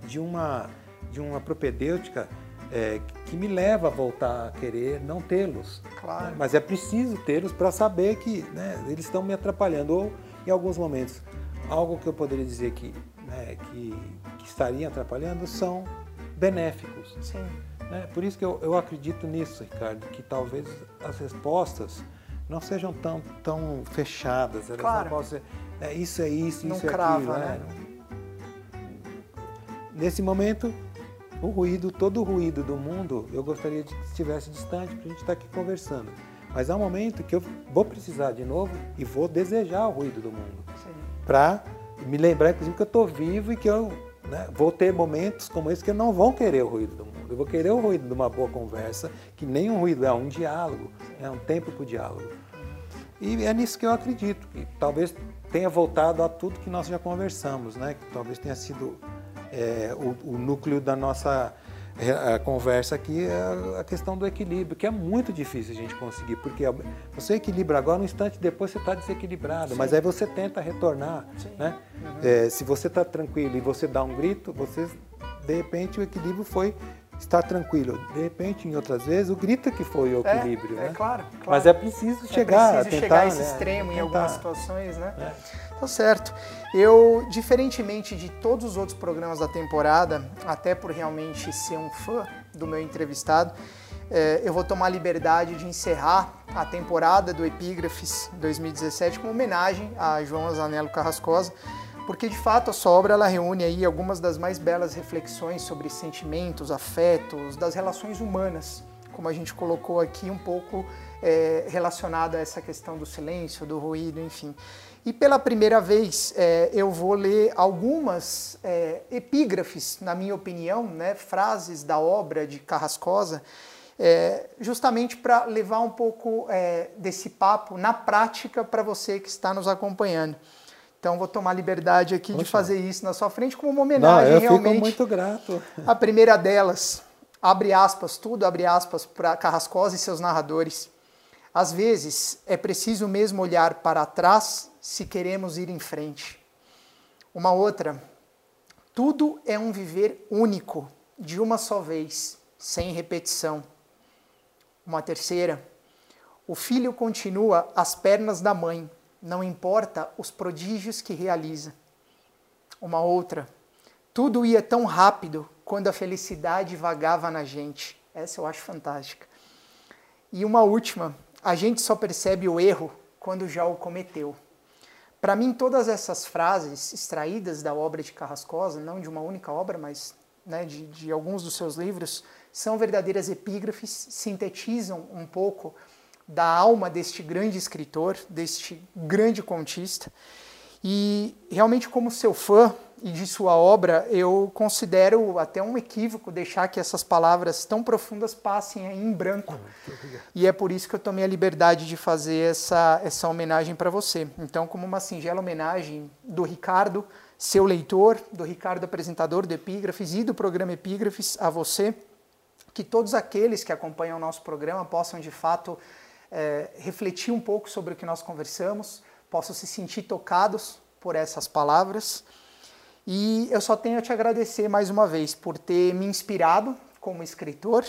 [SPEAKER 2] de uma, de uma propedêutica é, que me leva a voltar a querer não tê-los.
[SPEAKER 1] Claro.
[SPEAKER 2] Né? Mas é preciso tê-los para saber que né, eles estão me atrapalhando. Ou, em alguns momentos, algo que eu poderia dizer que, né, que, que estaria atrapalhando são benéficos.
[SPEAKER 1] Sim.
[SPEAKER 2] Né? Por isso que eu, eu acredito nisso, Ricardo, que talvez as respostas não sejam tão, tão fechadas. Elas
[SPEAKER 1] claro.
[SPEAKER 2] não ser, é, isso é isso,
[SPEAKER 1] não
[SPEAKER 2] isso
[SPEAKER 1] crava,
[SPEAKER 2] é aquilo.
[SPEAKER 1] Né?
[SPEAKER 2] Nesse momento, o ruído, todo o ruído do mundo, eu gostaria de que estivesse distante para a gente estar aqui conversando. Mas há um momento que eu vou precisar de novo e vou desejar o ruído do mundo. Para me lembrar, inclusive, que eu estou vivo e que eu né, vou ter momentos como esse que eu não vou querer o ruído do mundo. Eu vou querer o ruído de uma boa conversa, que nem um ruído, é um diálogo, é um tempo para o diálogo. E é nisso que eu acredito, que talvez tenha voltado a tudo que nós já conversamos, né? que talvez tenha sido é, o, o, núcleo da nossa é, conversa aqui, é a questão do equilíbrio, que é muito difícil a gente conseguir, porque você equilibra agora, um instante depois você está desequilibrado, Sim. mas aí você tenta retornar. Né? Uhum. É, se você está tranquilo e você dá um grito, você, de repente o equilíbrio foi estar tranquilo. De repente, em outras vezes, o grita que foi o equilíbrio.
[SPEAKER 1] É,
[SPEAKER 2] né?
[SPEAKER 1] é claro, claro,
[SPEAKER 2] Mas é preciso chegar,
[SPEAKER 1] é preciso
[SPEAKER 2] tentar,
[SPEAKER 1] chegar a esse
[SPEAKER 2] né?
[SPEAKER 1] extremo em
[SPEAKER 2] Tentar.
[SPEAKER 1] algumas situações, né?
[SPEAKER 2] É.
[SPEAKER 1] Tá certo. Eu, diferentemente de todos os outros programas da temporada, até por realmente ser um fã do meu entrevistado, eh, eu vou tomar a liberdade de encerrar a temporada do Epígrafes 2017 com homenagem a João Azanello Carrascosa, porque de fato a sua obra ela reúne aí algumas das mais belas reflexões sobre sentimentos, afetos, das relações humanas, como a gente colocou aqui um pouco eh, relacionado a essa questão do silêncio, do ruído, enfim. E pela primeira vez eh, eu vou ler algumas eh, epígrafes, na minha opinião, né, frases da obra de Carrascosa, eh, justamente para levar um pouco eh, desse papo na prática para você que está nos acompanhando. Então vou tomar liberdade aqui de
[SPEAKER 2] Poxa.
[SPEAKER 1] fazer isso na sua frente como uma
[SPEAKER 2] Não,
[SPEAKER 1] homenagem
[SPEAKER 2] eu
[SPEAKER 1] realmente.
[SPEAKER 2] fico muito grato.
[SPEAKER 1] A primeira delas, abre aspas, tudo abre aspas para Carrascosa e seus narradores. Às vezes é preciso mesmo olhar para trás se queremos ir em frente. Uma outra, tudo é um viver único, de uma só vez, sem repetição. Uma terceira, o filho continua às pernas da mãe, não importa os prodígios que realiza. Uma outra, tudo ia tão rápido quando a felicidade vagava na gente. Essa eu acho fantástica. E uma última, a gente só percebe o erro quando já o cometeu. Para mim, todas essas frases extraídas da obra de Carrascosa, não de uma única obra, mas né, de, de alguns dos seus livros, são verdadeiras epígrafes, sintetizam um pouco da alma deste grande escritor, deste grande contista. E realmente, como seu fã e de sua obra, eu considero até um equívoco deixar que essas palavras tão profundas passem em branco. E é por isso que eu tomei a liberdade de fazer essa, essa homenagem para você. Então, como uma singela homenagem do Ricardo, seu leitor, do Ricardo, apresentador do Epígrafes e do programa Epígrafes, a você, que todos aqueles que acompanham o nosso programa possam de fato é, refletir um pouco sobre o que nós conversamos, possam se sentir tocados por essas palavras. E eu só tenho a te agradecer mais uma vez por ter me inspirado como escritor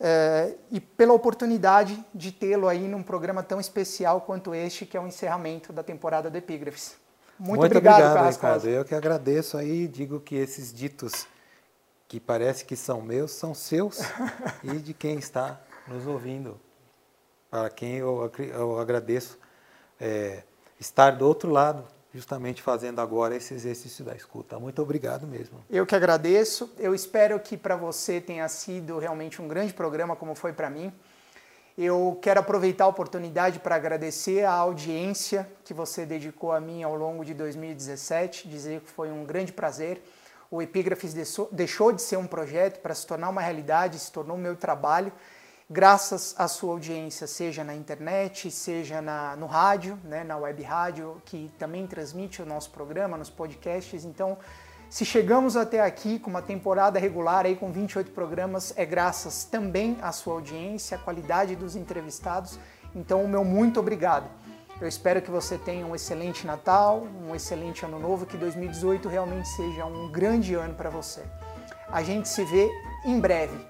[SPEAKER 1] eh, e pela oportunidade de tê-lo aí num programa tão especial quanto este, que é o encerramento da temporada do Epígrafes. Muito, obrigado, Carrascosa.
[SPEAKER 2] Ricardo. Eu que agradeço aí, digo que esses ditos que parece que são meus, são seus e de quem está nos ouvindo. Para quem eu, eu agradeço é, estar do outro lado, justamente fazendo agora esse exercício da escuta. Muito obrigado mesmo.
[SPEAKER 1] Eu que agradeço. Eu espero que para você tenha sido realmente um grande programa, como foi para mim. Eu quero aproveitar a oportunidade para agradecer a audiência que você dedicou a mim ao longo de 2017, dizer que foi um grande prazer. O Epígrafes deixou de ser um projeto para se tornar uma realidade, se tornou meu trabalho, graças à sua audiência, seja na internet, seja na, no rádio, né, na web rádio, que também transmite o nosso programa, nos podcasts. Então, se chegamos até aqui com uma temporada regular aí com 28 programas, é graças também à sua audiência, à qualidade dos entrevistados. Então, o meu muito obrigado. Eu espero que você tenha um excelente Natal, um excelente Ano Novo, que 2018 realmente seja um grande ano para você. A gente se vê em breve.